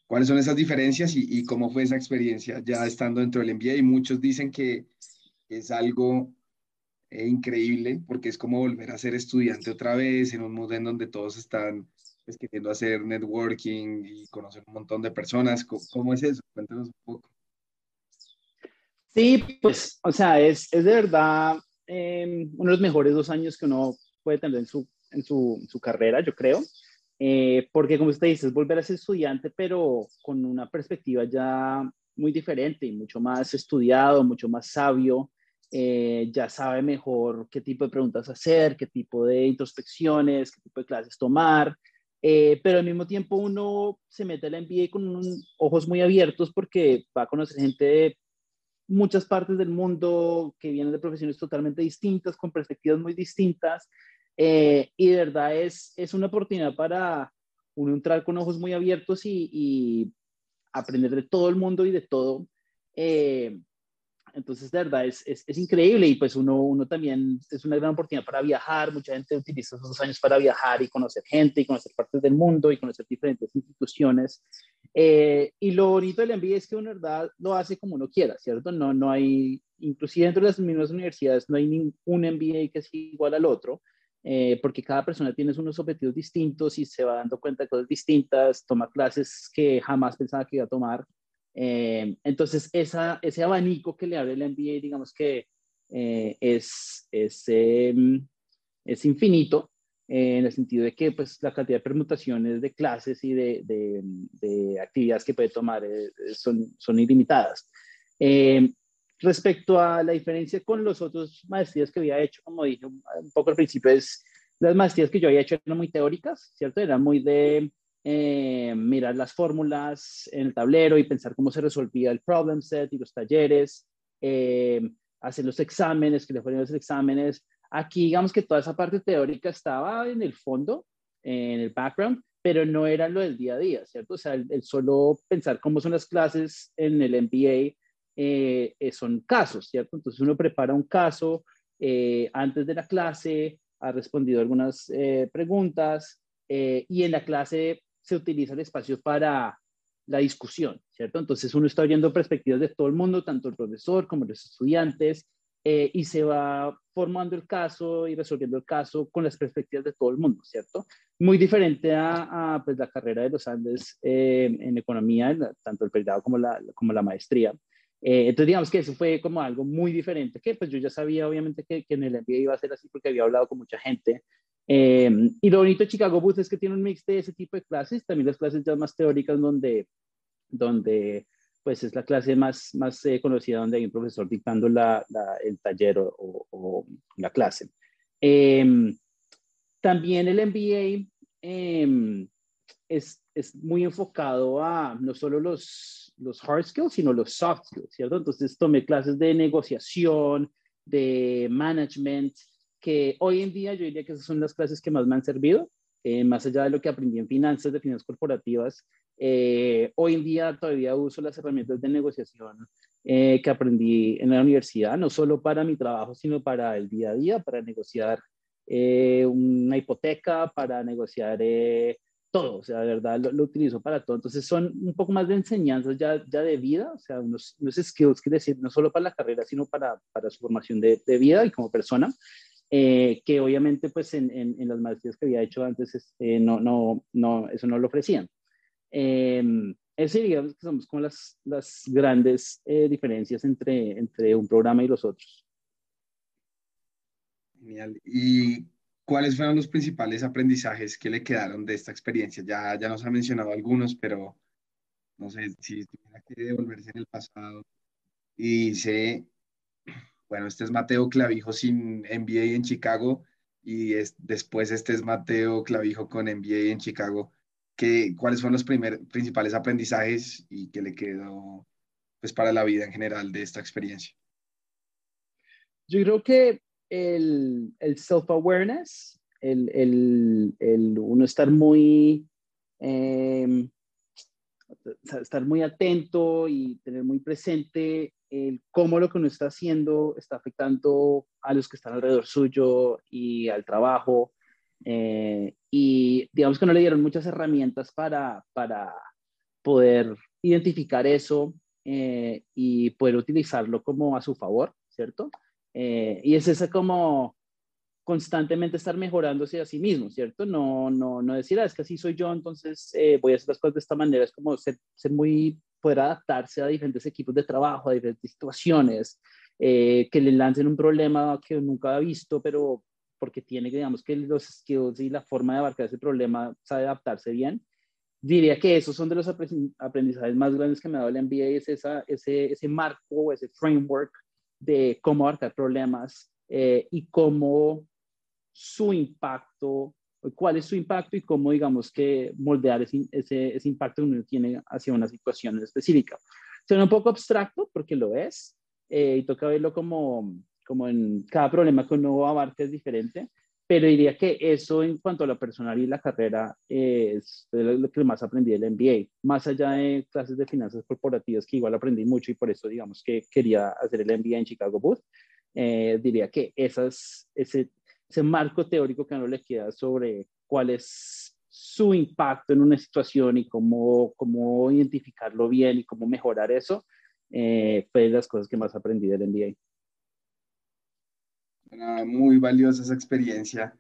cuáles son esas diferencias y, cómo fue esa experiencia ya estando dentro del MBA. Y muchos dicen que es algo eh, increíble porque es como volver a ser estudiante otra vez en un mundo en donde todos están pues, queriendo hacer networking y conocer un montón de personas. ¿Cómo, cómo es eso? Cuéntanos un poco. Sí, pues, o sea, es, es de verdad em, uno de los mejores dos años que uno puede tener en su, en su, su carrera, yo creo. Eh, porque como usted dice, es volver a ser estudiante, pero con una perspectiva ya muy diferente y mucho más estudiado, mucho más sabio, eh, ya sabe mejor qué tipo de preguntas hacer, qué tipo de introspecciones, qué tipo de clases tomar, eh, pero al mismo tiempo uno se mete a la MBA con ojos muy abiertos porque va a conocer gente de muchas partes del mundo que vienen de profesiones totalmente distintas, con perspectivas muy distintas, eh, y de verdad es, es una oportunidad para uno entrar con ojos muy abiertos y, aprender de todo el mundo y de todo. Eh, entonces, de verdad, es, es, es, increíble y pues uno, uno también es una gran oportunidad para viajar. Mucha gente utiliza esos años para viajar y conocer gente y conocer partes del mundo y conocer diferentes instituciones. Eh, y lo bonito del MBA es que uno, verdad, lo hace como uno quiera, ¿cierto? No, no hay, inclusive dentro de las mismas universidades, no hay ningún MBA que sea igual al otro. Eh, porque cada persona tiene unos objetivos distintos y se va dando cuenta de cosas distintas, toma clases que jamás pensaba que iba a tomar. Eh, entonces, esa, ese abanico que le abre el MBA, digamos que eh, es, es, em, es, infinito, en el sentido de que pues, la cantidad de permutaciones de clases y de, de, de actividades que puede tomar son, son ilimitadas. Respecto a la diferencia con los otros maestrías que había hecho, como dije un poco al principio, es las maestrías que yo había hecho eran muy teóricas, ¿cierto? Eran muy de eh, mirar las fórmulas en el tablero y pensar cómo se resolvía el problem set y los talleres, eh, hacer los exámenes, que le fueron los exámenes. Aquí, digamos que toda esa parte teórica estaba en el fondo, en el background, pero no era lo del día a día, ¿cierto? O sea, el, el solo pensar cómo son las clases en el MBA eh, eh, son casos, ¿cierto? Entonces uno prepara un caso eh, antes de la clase, ha respondido algunas preguntas y en la clase se utiliza el espacio para la discusión, ¿cierto? Entonces uno está oyendo perspectivas de todo el mundo, tanto el profesor como los estudiantes, y se va formando el caso y resolviendo el caso con las perspectivas de todo el mundo, ¿cierto? Muy diferente a, pues, la carrera de los Andes en economía, tanto el pregrado como la, como la maestría. Eh, entonces, digamos que eso fue como algo muy diferente, que pues yo ya sabía obviamente que, que en el MBA iba a ser así porque había hablado con mucha gente. Eh, y lo bonito de Chicago Booth es que tiene un mix de ese tipo de clases, también las clases ya más teóricas donde, donde pues es la clase más, más eh, conocida donde hay un profesor dictando el taller o, la clase. también el MBA es, es muy enfocado a no solo los los hard skills, sino los soft skills, ¿cierto? Entonces tomé clases de negociación, de management, que hoy en día yo diría que esas son las clases que más me han servido, eh, más allá de lo que aprendí en finanzas, de finanzas corporativas. Eh, hoy en día todavía uso las herramientas de negociación eh, que aprendí en la universidad, no solo para mi trabajo, sino para el día a día, para negociar una hipoteca, para negociar todo, o sea, de verdad lo, utilizo para todo. Entonces son un poco más de enseñanzas ya, ya de vida, o sea, unos, unos skills, quiere decir, no solo para la carrera, sino para, para su formación de, de vida y como persona, eh, que obviamente pues en, en, las maestrías que había hecho antes este, no, no, no, eso no lo ofrecían. Eh, ese digamos que somos como las, las grandes eh, diferencias entre, entre un programa y los otros. Genial. ¿Y ¿Cuáles fueron los principales aprendizajes que le quedaron de esta experiencia? Ya, ya nos ha mencionado algunos, pero no sé si tuviera que devolverse en el pasado y dice, bueno, este es Mateo Clavijo sin MBA en Chicago y es, después este es Mateo Clavijo con MBA en Chicago. ¿Qué, ¿Cuáles fueron los primer, principales aprendizajes y qué le quedó pues, para la vida en general de esta experiencia? Yo creo que el, el self-awareness, el, el, el, uno estar muy, eh, estar muy atento y tener muy presente el cómo lo que uno está haciendo está afectando a los que están alrededor suyo y al trabajo. Eh, y digamos que no le dieron muchas herramientas para, para poder identificar eso eh, y poder utilizarlo como a su favor, ¿cierto? Eh, y es esa como constantemente estar mejorándose a sí mismo, ¿cierto? No, no, no decir, ah, es que así soy yo, entonces eh, voy a hacer las cosas de esta manera, es como ser, ser muy poder adaptarse a diferentes equipos de trabajo, a diferentes situaciones, eh, que le lancen un problema que nunca ha visto, pero porque tiene, digamos, que los skills y la forma de abarcar ese problema sabe adaptarse bien. Diría que esos son de los aprendizajes más grandes que me ha dado el MBA, es esa, ese, ese marco, ese framework de cómo abarcar problemas eh, y cómo su impacto, cuál es su impacto y cómo, digamos, que moldear ese, ese, ese impacto que uno tiene hacia una situación específica. Suena un poco abstracto porque lo es, eh, y toca verlo como, como en cada problema que uno abarca es diferente, pero diría que eso en cuanto a la personal y la carrera es lo que más aprendí del MBA, más allá de clases de finanzas corporativas que igual aprendí mucho y por eso digamos que quería hacer el MBA en Chicago Booth, eh, diría que esas, ese, ese marco teórico que a uno le queda sobre cuál es su impacto en una situación y cómo, cómo identificarlo bien y cómo mejorar eso, eh, fue de las cosas que más aprendí del MBA. Muy valiosa esa experiencia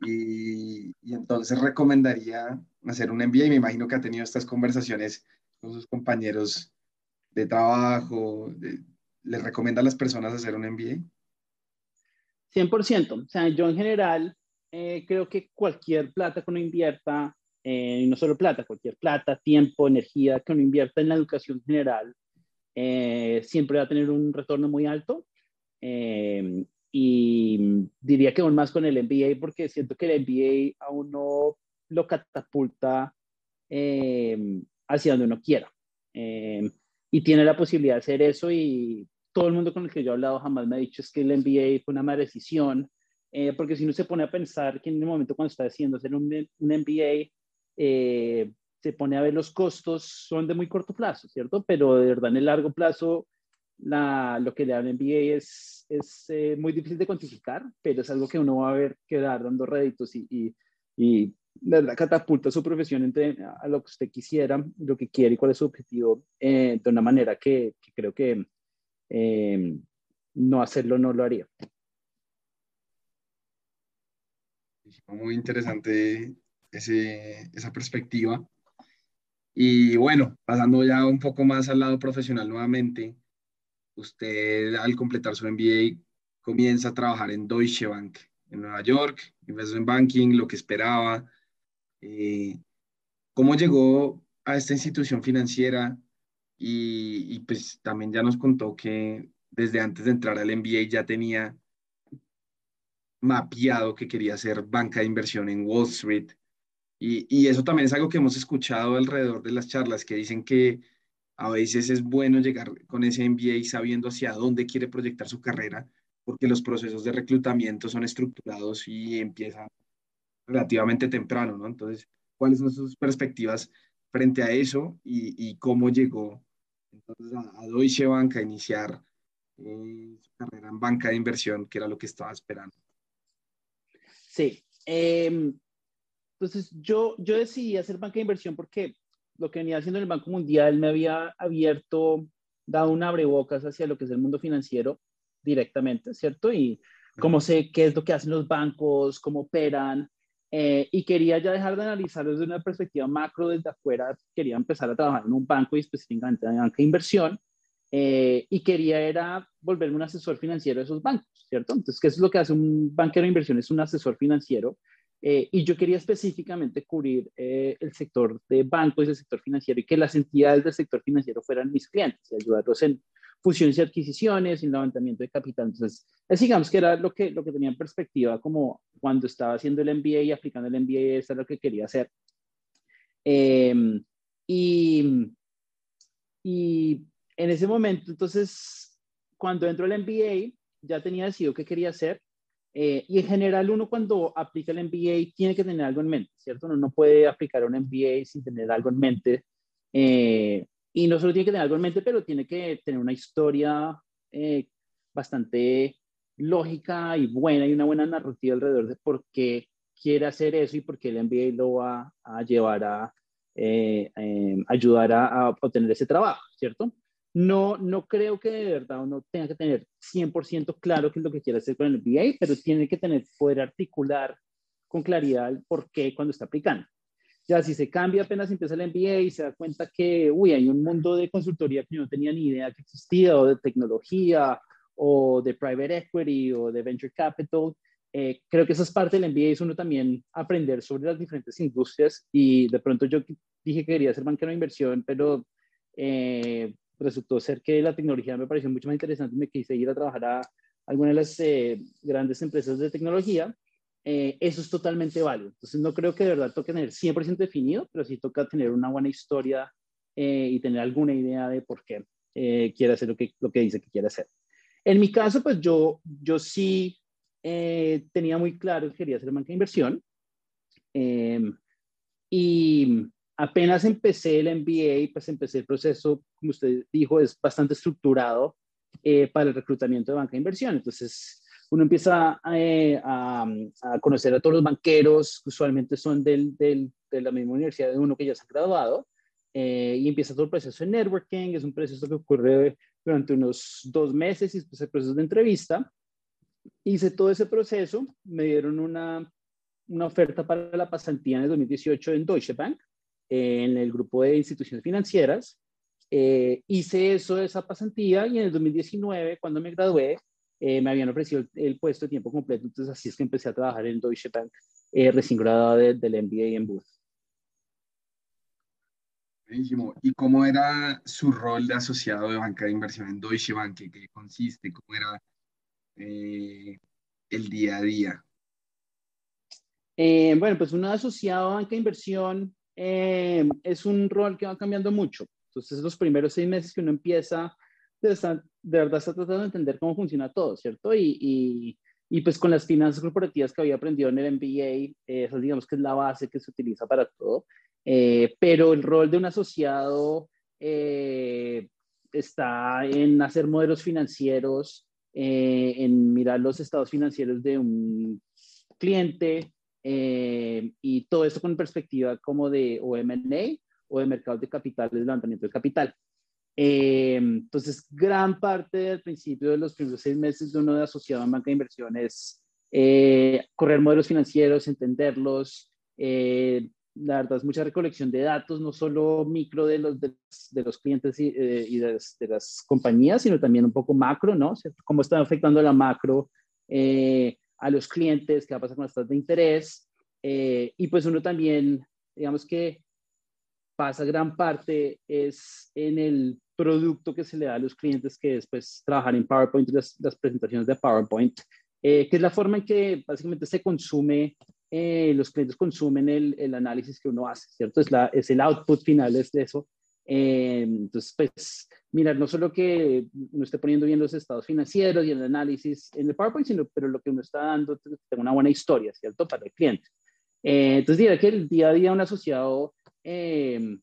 y, y, entonces recomendaría hacer un MBA y me imagino que ha tenido estas conversaciones con sus compañeros de trabajo. ¿Les recomienda a las personas hacer un MBA? 100%. O sea, yo en general eh, creo que cualquier plata que uno invierta, eh, y no solo plata, cualquier plata, tiempo, energía que uno invierta en la educación general, eh, siempre va a tener un retorno muy alto. Y diría que aún más con el MBA, porque siento que el MBA a uno lo catapulta hacia donde uno quiera. y tiene la posibilidad de hacer eso y todo el mundo con el que yo he hablado jamás me ha dicho es que el MBA fue una mala decisión, eh, porque si uno se pone a pensar que en el momento cuando está haciendo hacer un, un MBA, eh, se pone a ver los costos, son de muy corto plazo, ¿cierto? Pero de verdad en el largo plazo, la, lo que le da el MBA es, es eh, muy difícil de cuantificar, pero es algo que uno va a ver quedar dando réditos y, y, y verdad catapulta su profesión entre a lo que usted quisiera, lo que quiere y cuál es su objetivo, de una manera que, que creo que eh, no hacerlo no lo haría. Muy interesante ese, esa perspectiva. Y bueno, pasando ya un poco más al lado profesional nuevamente, usted al completar su MBA comienza a trabajar en Deutsche Bank en Nueva York, investment banking, lo que esperaba. Eh, ¿Cómo llegó a esta institución financiera? Y, pues también ya nos contó que desde antes de entrar al MBA ya tenía mapeado que quería hacer banca de inversión en Wall Street. Y, y, eso también es algo que hemos escuchado alrededor de las charlas, que dicen que a veces es bueno llegar con ese MBA sabiendo hacia dónde quiere proyectar su carrera, porque los procesos de reclutamiento son estructurados y empiezan relativamente temprano, ¿no? Entonces, ¿cuáles son sus perspectivas frente a eso y, cómo llegó entonces a, Deutsche Bank a iniciar eh, su carrera en banca de inversión, que era lo que estaba esperando. Sí. Em, entonces yo, yo decidí hacer banca de inversión porque lo que venía haciendo en el Banco Mundial me había abierto, dado un abrebocas hacia lo que es el mundo financiero directamente, ¿cierto? Y cómo sé qué es lo que hacen los bancos, cómo operan, eh, y quería ya dejar de analizarlo desde una perspectiva macro, desde afuera, quería empezar a trabajar en un banco y específicamente en banca de inversión, eh, y quería era volverme un asesor financiero de esos bancos, ¿cierto? Entonces, ¿qué es lo que hace un banquero de inversión? Es un asesor financiero, eh, y yo quería específicamente cubrir el sector de bancos y el sector financiero, y que las entidades del sector financiero fueran mis clientes, y ayudarlos en fusiones y adquisiciones, en levantamiento de capital. Entonces, es, digamos que era lo que, lo que tenía en perspectiva como cuando estaba haciendo el MBA y aplicando el MBA, eso era lo que quería hacer. Em, y, y en ese momento, entonces, cuando entró el MBA, ya tenía decidido qué quería hacer. Eh, y en general, uno cuando aplica el MBA tiene que tener algo en mente, ¿cierto? Uno no puede aplicar un MBA sin tener algo en mente. Eh, y no solo tiene que tener algo en mente, pero tiene que tener una historia eh, bastante lógica y buena y una buena narrativa alrededor de por qué quiere hacer eso y por qué el MBA lo va a llevar a eh, em, ayudar a, obtener ese trabajo, ¿cierto? No, no creo que de verdad uno tenga que tener 100% claro qué es lo que quiere hacer con el MBA, pero tiene que tener, poder articular con claridad el por qué cuando está aplicando. Ya si se cambia apenas empieza el MBA y se da cuenta que, uy, hay un mundo de consultoría que yo no tenía ni idea que existía, o de tecnología, o de private equity, o de venture capital. Eh, creo que esa es parte del MBA, es uno también aprender sobre las diferentes industrias y de pronto yo dije que quería ser banquero de inversión, pero eh, resultó ser que la tecnología me pareció mucho más interesante y me quise ir a trabajar a alguna de las eh, grandes empresas de tecnología eh, eso es totalmente válido. Entonces, no creo que de verdad toque tener 100% definido, pero sí toca tener una buena historia eh, y tener alguna idea de por qué eh, quiere hacer lo que, lo que dice que quiere hacer. En mi caso, pues yo, yo sí tenía muy claro que quería hacer banca de inversión. Em, y apenas empecé el MBA, pues empecé el proceso, como usted dijo, es bastante estructurado para el reclutamiento de banca de inversión. Entonces, uno empieza eh, a, conocer a todos los banqueros, que usualmente son del, de la misma universidad de uno que ya se ha graduado, eh, y empieza todo el proceso de networking, es un proceso que ocurre durante unos dos meses y después el proceso de entrevista. Hice todo ese proceso, me dieron una, una oferta para la pasantía en el 2018 en Deutsche Bank, en el grupo de instituciones financieras. Eh, hice eso, esa pasantía, y en el 2019, cuando me gradué, eh, me habían ofrecido el, puesto de tiempo completo, entonces así es que empecé a trabajar en Deutsche Bank, eh, recién graduado del MBA en Booth. Buenísimo. ¿Y cómo era su rol de asociado de banca de inversión en Deutsche Bank? ¿Qué, consiste? ¿Cómo era eh, el día a día? Eh, bueno, pues un asociado a banca de inversión es un rol que va cambiando mucho. Entonces, los primeros seis meses que uno empieza de, verdad está tratando de entender cómo funciona todo, ¿cierto? Y, pues con las finanzas corporativas que había aprendido en el MBA, eh, eso digamos que es la base que se utiliza para todo. Eh, pero el rol de un asociado eh, está en hacer modelos financieros, en mirar los estados financieros de un cliente y todo esto con perspectiva como de o o de mercados de capitales, levantamiento de capital. Eh, entonces, gran parte del principio de los primeros seis meses de uno de asociado a banca de inversión es eh, correr modelos financieros, entenderlos, eh, la verdad es mucha recolección de datos, no solo micro de los, de, los clientes y, y de, las, de, las, compañías, sino también un poco macro, ¿no? Cómo está afectando la macro a los clientes, qué va a pasar con las tasas de interés. y pues uno también, digamos que pasa gran parte es en el producto que se le da a los clientes, que después trabajar en PowerPoint, las, presentaciones de PowerPoint, eh, que es la forma en que básicamente se consume, eh, los clientes consumen el, el, análisis que uno hace, ¿cierto? Es, la, es el output final de eso. Eh, entonces, pues, mirar no solo que uno esté poniendo bien los estados financieros y el análisis en el PowerPoint, sino pero lo que uno está dando, tenga una buena historia, ¿cierto? Para el cliente. entonces, diría que el día a día un asociado eh,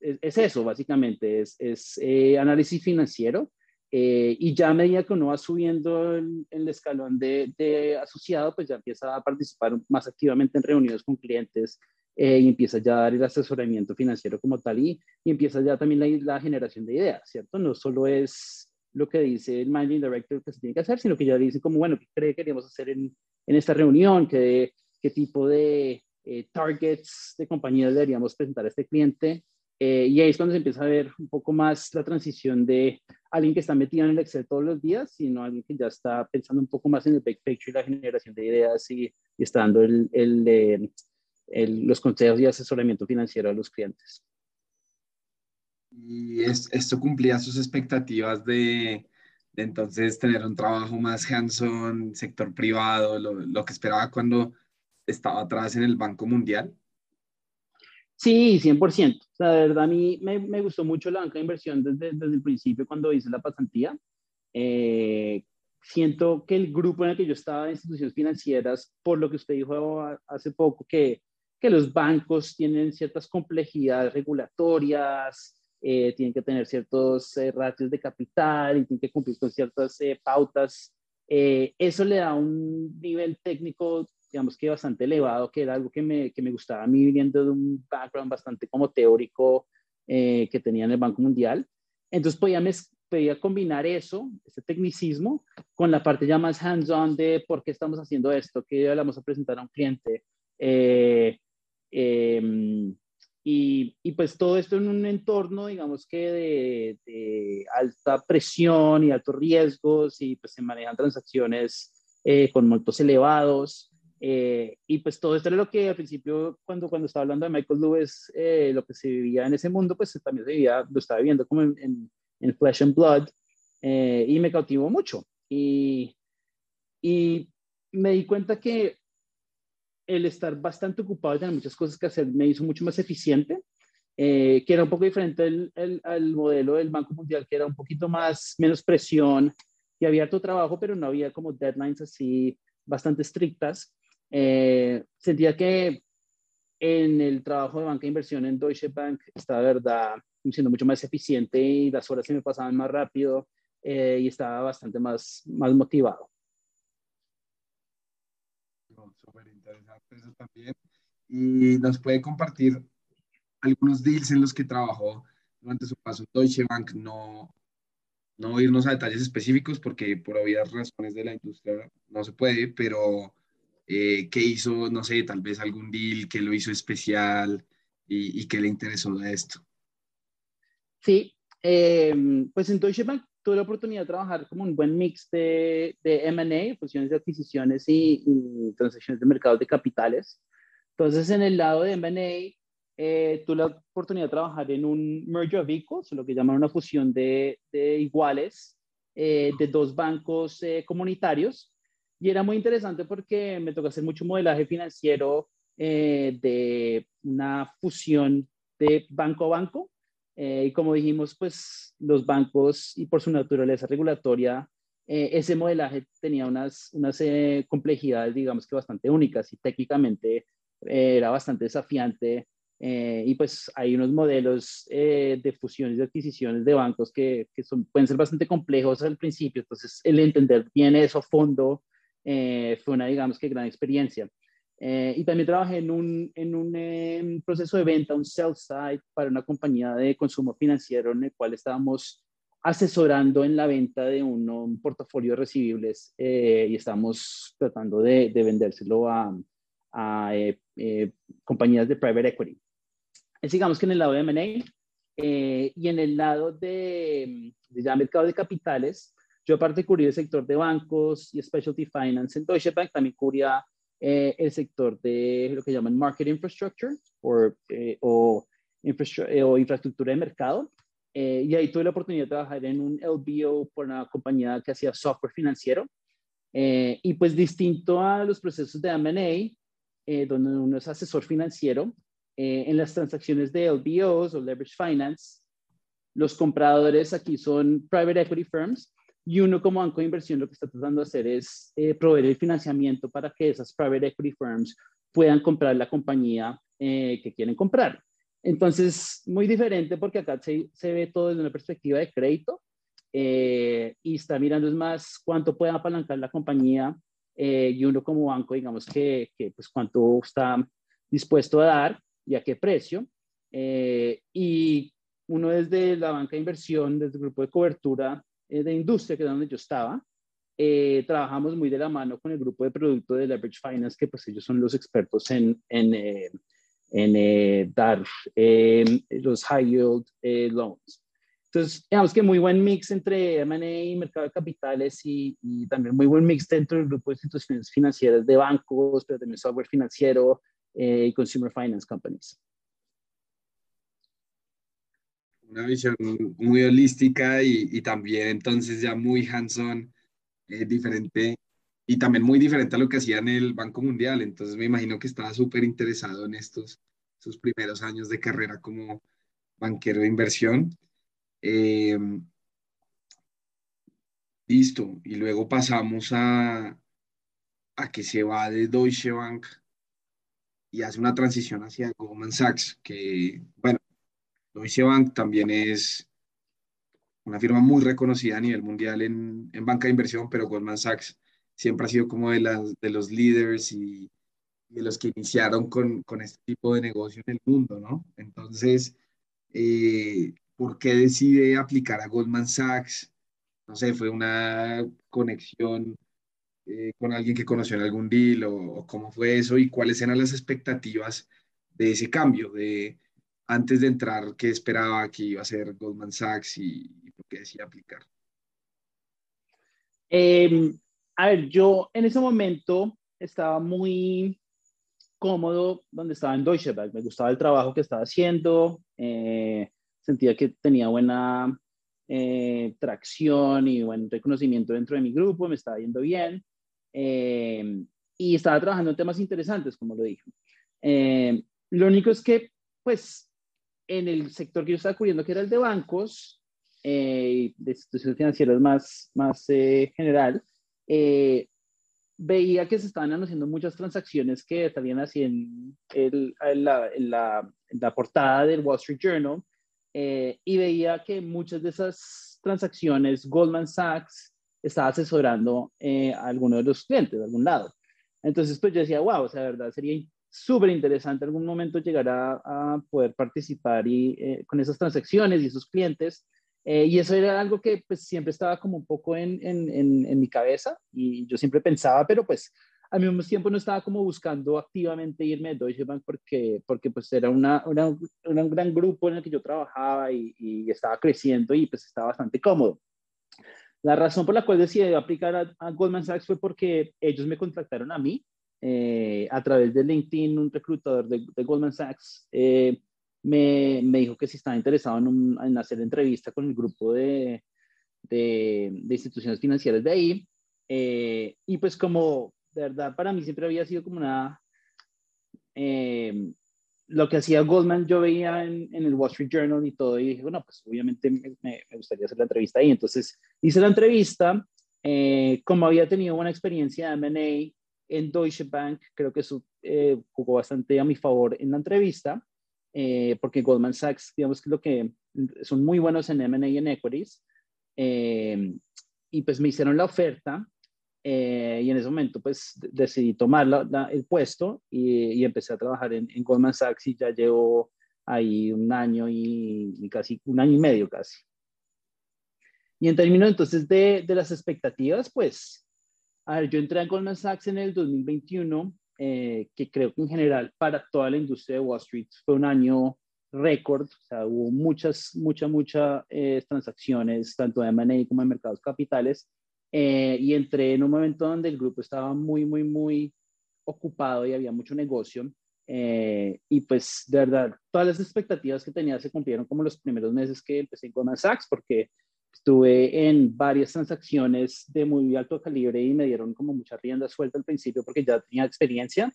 es, eso, básicamente, es, es eh, análisis financiero. Eh, y ya a medida que uno va subiendo el, el escalón de, de, asociado, pues ya empieza a participar más activamente en reuniones con clientes y empieza ya a dar el asesoramiento financiero como tal y, y empieza ya también la, la, generación de ideas, ¿cierto? No solo es lo que dice el Managing Director que se tiene que hacer, sino que ya dicen como, bueno, ¿qué cree que queríamos hacer en, en esta reunión? ¿Qué, qué tipo de, eh, targets de compañías deberíamos presentar a este cliente. Eh, y ahí es cuando se empieza a ver un poco más la transición de alguien que está metido en el Excel todos los días, sino alguien que ya está pensando un poco más en el big picture y la generación de ideas y, está dando el, el, el, los consejos y asesoramiento financiero a los clientes. Y esto cumplía sus expectativas de, de, entonces tener un trabajo más hands-on, sector privado, lo, lo que esperaba cuando estaba atrás en el Banco Mundial? Sí, 100%. O sea, de verdad, a mí me, me gustó mucho la banca de inversión desde, desde, el principio cuando hice la pasantía. Eh, siento que el grupo en el que yo estaba instituciones financieras, por lo que usted dijo hace poco, que, que los bancos tienen ciertas complejidades regulatorias, eh, tienen que tener ciertos eh, ratios de capital y tienen que cumplir con ciertas eh, pautas. Eh, eso le da un nivel técnico digamos que bastante elevado, que era algo que me, que me gustaba a mí viniendo de un background bastante como teórico eh, que tenía en el Banco Mundial. Entonces podía, podía combinar eso, ese tecnicismo, con la parte ya más hands-on de por qué estamos haciendo esto, qué le vamos a presentar a un cliente. Eh, Em, y, y, pues todo esto en un entorno, digamos que de, de, alta presión y altos riesgos y pues se manejan transacciones eh, con montos elevados. Eh, y pues todo esto era lo que al principio, cuando, cuando estaba hablando de Michael Lewis, eh, lo que se vivía en ese mundo, pues también se vivía, lo estaba viviendo como en, en, Flesh and Blood y me cautivó mucho. Y, y me di cuenta que el estar bastante ocupado y tener muchas cosas que hacer me hizo mucho más eficiente, eh, que era un poco diferente al modelo del Banco Mundial, que era un poquito más, menos presión y había harto trabajo, pero no había como deadlines así bastante estrictas. Eh, sentía que en el trabajo de banca de inversión en Deutsche Bank estaba, verdad, siendo mucho más eficiente y las horas se me pasaban más rápido eh, y estaba bastante más, más motivado. Súper interesante eso también. Y nos puede compartir algunos deals en los que trabajó durante su paso en Deutsche Bank. No, no irnos a detalles específicos porque por obvias razones de la industria no se puede, pero eh, qué hizo, no sé, tal vez algún deal que lo hizo especial y, y qué le interesó de esto. Sí, eh, pues en Deutsche Bank tuve la oportunidad de trabajar como un buen mix de, de M&A, fusiones de adquisiciones y, transacciones de mercados de capitales. Entonces, en el lado de M&A, eh, tuve la oportunidad de trabajar en un merger of equals, lo que llaman una fusión de, de iguales eh, de dos bancos eh, comunitarios. Y era muy interesante porque me tocó hacer mucho modelaje financiero eh, de una fusión de banco a banco eh, y como dijimos, pues los bancos y por su naturaleza regulatoria, eh, ese modelaje tenía unas, unas eh, complejidades, digamos que bastante únicas y técnicamente era bastante desafiante. y pues hay unos modelos de fusiones y adquisiciones de bancos que, que son, pueden ser bastante complejos al principio. Entonces, el entender bien eso a fondo fue una, digamos que, gran experiencia. Eh, y también trabajé en un, en un em, proceso de venta, un sell side para una compañía de consumo financiero en el cual estábamos asesorando en la venta de un, portafolio de recibibles eh, y estamos tratando de, de vendérselo a, a eh, compañías de private equity. Es digamos que en el lado de M&A y en el lado de, de ya mercado de capitales, yo aparte cubrí el sector de bancos y specialty finance en Deutsche Bank, también cubría eh, el sector de lo que llaman market infrastructure eh, o, eh, o, infraestructura de mercado. y ahí tuve la oportunidad de trabajar en un LBO por una compañía que hacía software financiero. y pues distinto a los procesos de M&A, donde uno es asesor financiero, en las transacciones de LBOs o leverage finance, los compradores aquí son private equity firms y uno como banco de inversión lo que está tratando de hacer es eh, proveer el financiamiento para que esas private equity firms puedan comprar la compañía eh, que quieren comprar. Entonces, muy diferente porque acá se, se ve todo desde una perspectiva de crédito eh, y está mirando es más cuánto puede apalancar la compañía y uno como banco, digamos que, que, pues cuánto está dispuesto a dar y a qué precio. y uno desde la banca de inversión, desde el grupo de cobertura, eh, de industria, que es donde yo estaba, eh, trabajamos muy de la mano con el grupo de producto de Leverage Finance, que pues ellos son los expertos en, en, eh, en dar los high yield loans. Entonces, digamos que muy buen mix entre M&A y mercado de capitales y, y, también muy buen mix dentro del grupo de instituciones financieras de bancos, pero también software financiero y consumer finance companies una visión muy holística y, también entonces ya muy hands-on, eh, diferente y también muy diferente a lo que hacía en el Banco Mundial. Entonces me imagino que estaba súper interesado en estos sus primeros años de carrera como banquero de inversión. Eh, listo, y luego pasamos a, a que se va de Deutsche Bank y hace una transición hacia Goldman Sachs, que, bueno, Deutsche Bank también es una firma muy reconocida a nivel mundial en, banca de inversión, pero Goldman Sachs siempre ha sido como de, las, de los líderes y, de los que iniciaron con, con, este tipo de negocio en el mundo, ¿no? Entonces, eh, ¿por qué decide aplicar a Goldman Sachs? No sé, fue una conexión eh, con alguien que conoció en algún deal o, o, cómo fue eso y cuáles eran las expectativas de ese cambio, de antes de entrar, qué esperaba que iba a ser Goldman Sachs y, por qué decía aplicar? Em, a ver, yo en ese momento estaba muy cómodo donde estaba en Deutsche Bank. Me gustaba el trabajo que estaba haciendo, eh, sentía que tenía buena eh, tracción y buen reconocimiento dentro de mi grupo, me estaba yendo bien em, y estaba trabajando en temas interesantes, como lo dije. Em, lo único es que, pues, en el sector que yo estaba cubriendo, que era el de bancos, eh, de instituciones financieras más, más eh, general, eh, veía que se estaban anunciando muchas transacciones que salían así en, el, en, la, en, la, en, la, portada del Wall Street Journal y veía que muchas de esas transacciones Goldman Sachs estaba asesorando a alguno de los clientes de algún lado. Entonces, pues yo decía, wow, o sea, de verdad sería súper interesante algún momento llegar a, poder participar y, eh, con esas transacciones y esos clientes. Eh, y eso era algo que pues siempre estaba como un poco en, en, en, mi cabeza y yo siempre pensaba, pero pues al mismo tiempo no estaba como buscando activamente irme de Deutsche Bank porque, porque pues era, una, una, un gran grupo en el que yo trabajaba y, y, estaba creciendo y pues estaba bastante cómodo. La razón por la cual decidí aplicar a, a Goldman Sachs fue porque ellos me contactaron a mí eh, a través de LinkedIn, un reclutador de, Goldman Sachs eh, me, me, dijo que si estaba interesado en, hacer entrevista con el grupo de, de, instituciones financieras de ahí. Eh, y pues como de verdad para mí siempre había sido como una... lo que hacía Goldman yo veía en, en, el Wall Street Journal y todo, y dije, bueno, pues obviamente me, me gustaría hacer la entrevista ahí. Entonces hice la entrevista, como había tenido buena experiencia de M&A en Deutsche Bank, creo que eso eh, jugó bastante a mi favor en la entrevista, eh, porque Goldman Sachs, digamos que lo que son muy buenos en M&A y en equities, eh, y pues me hicieron la oferta, y en ese momento pues decidí tomar el puesto y, empecé a trabajar en, Goldman Sachs y ya llevo ahí un año y, y, casi, un año y medio casi. Y en términos entonces de, de las expectativas, pues a ver, yo entré a Goldman Sachs en el 2021, eh, que creo que en general para toda la industria de Wall Street fue un año récord, o sea, hubo muchas, muchas, muchas eh, transacciones, tanto de M&A como de mercados capitales, eh, y entré en un momento donde el grupo estaba muy, muy, muy ocupado y había mucho negocio, y pues de verdad, todas las expectativas que tenía se cumplieron como los primeros meses que empecé en Goldman Sachs, porque Estuve en varias transacciones de muy alto calibre y me dieron como mucha rienda suelta al principio porque ya tenía experiencia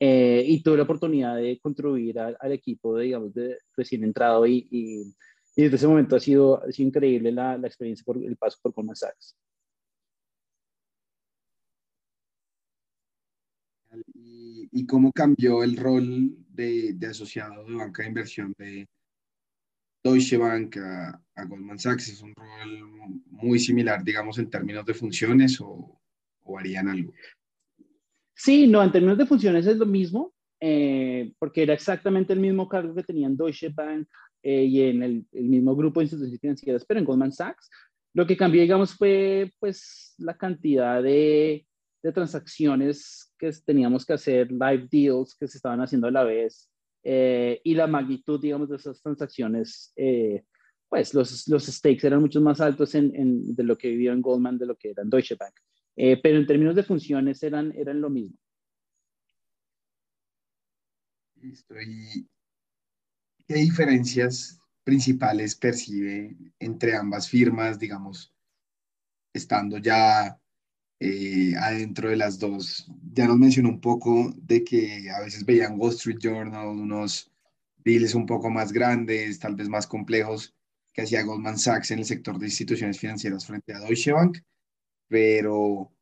eh, y tuve la oportunidad de contribuir al equipo, de, digamos, de recién entrado y, y, desde ese momento ha sido, ha sido increíble la, la, experiencia por el paso por Goldman Sachs. ¿Y, ¿Y, cómo cambió el rol de, de asociado de banca de inversión de, Deutsche Bank a, Goldman Sachs? ¿Es un rol muy similar, digamos, en términos de funciones o, o harían algo? Sí, no, en términos de funciones es lo mismo, eh, porque era exactamente el mismo cargo que tenían Deutsche Bank eh, y en el, mismo grupo de instituciones financieras, pero en Goldman Sachs. Lo que cambió, digamos, fue pues la cantidad de, de transacciones que teníamos que hacer, live deals que se estaban haciendo a la vez, eh, y la magnitud, digamos, de esas transacciones, eh, pues los, los stakes eran mucho más altos en, en, de lo que vivió en Goldman, de lo que era en Deutsche Bank. Eh, pero en términos de funciones eran, eran lo mismo. Listo. ¿Y qué diferencias principales percibe entre ambas firmas, digamos, estando ya eh, adentro de las dos. Ya nos mencionó un poco de que a veces veían Wall Street Journal unos deals un poco más grandes, tal vez más complejos, que hacía Goldman Sachs en el sector de instituciones financieras frente a Deutsche Bank. Pero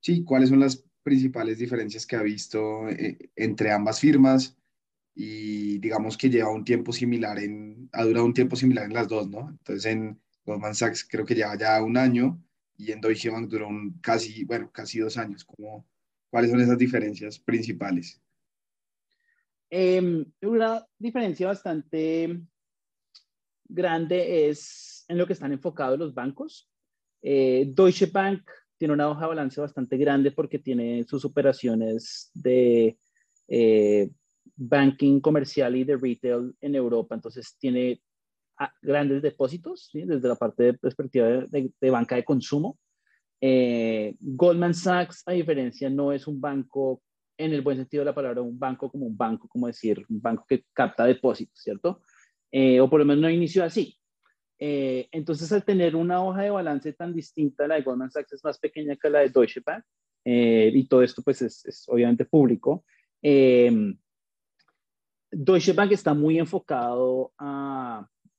sí, ¿cuáles son las principales diferencias que ha visto eh, entre ambas firmas? Y digamos que lleva un tiempo similar en, ha durado un tiempo similar en las dos, ¿no? Entonces en Goldman Sachs creo que lleva ya un año y en Deutsche Bank duró un casi, bueno, casi dos años. ¿Cómo, ¿Cuáles son esas diferencias principales? Eh, una diferencia bastante grande es en lo que están enfocados los bancos. Eh, Deutsche Bank tiene una hoja de balance bastante grande porque tiene sus operaciones de, eh, banking comercial y de retail en Europa, entonces tiene grandes depósitos, desde la parte de perspectiva de, banca de consumo. Eh, Goldman Sachs, a diferencia, no es un banco en el buen sentido de la palabra, un banco como un banco, como decir, un banco que capta depósitos, ¿cierto? Eh, o por lo menos no inició así. Eh, entonces, al tener una hoja de balance tan distinta, la de Goldman Sachs es más pequeña que la de Deutsche Bank, eh, y todo esto pues es, obviamente público. Deutsche Bank está muy enfocado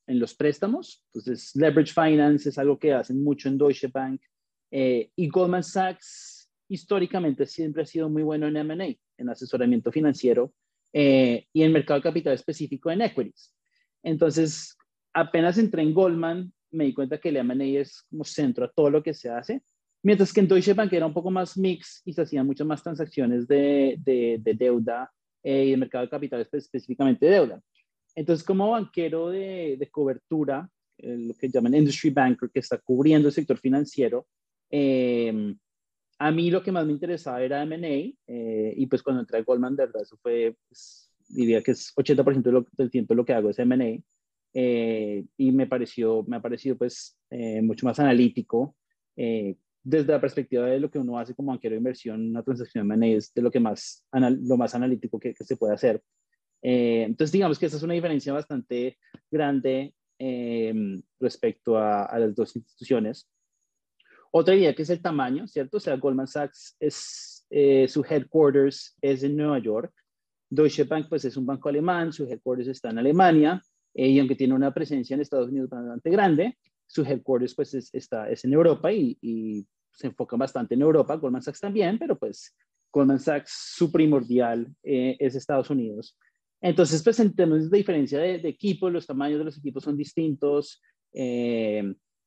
en los préstamos, entonces leverage finance es algo que hacen mucho en Deutsche Bank, y Goldman Sachs históricamente siempre ha sido muy bueno en M&A, en asesoramiento financiero eh, y en mercado de capital específico en equities. Entonces, apenas entré en Goldman, me di cuenta que el M&A es como centro a todo lo que se hace, mientras que en Deutsche Bank era un poco más mix y se hacían muchas más transacciones de, de, deuda eh, y de mercado de capital específicamente de deuda. Entonces, como banquero de, de cobertura, eh, lo que llaman industry banker, que está cubriendo el sector financiero, eh, a mí lo que más me interesaba era M&A eh, y pues cuando entré a Goldman, de verdad, eso fue, pues, diría que es 80% del tiempo lo que hago es M&A eh, y me pareció, me ha parecido pues eh, mucho más analítico desde la perspectiva de lo que uno hace como banquero de inversión, una transacción M&A es de lo que más, lo más analítico que, se puede hacer. Entonces digamos que esa es una diferencia bastante grande respecto a las dos instituciones. Otra idea que es el tamaño, ¿cierto? O sea, Goldman Sachs es, eh, su headquarters es en Nueva York. Deutsche Bank, pues es un banco alemán, su headquarters está en Alemania, eh, y aunque tiene una presencia en Estados Unidos bastante grande, su headquarters pues es, está, es en Europa y, se enfoca bastante en Europa, Goldman Sachs también, pero pues Goldman Sachs, su primordial eh, es Estados Unidos. Entonces, pues en términos de diferencia de, de equipos, los tamaños de los equipos son distintos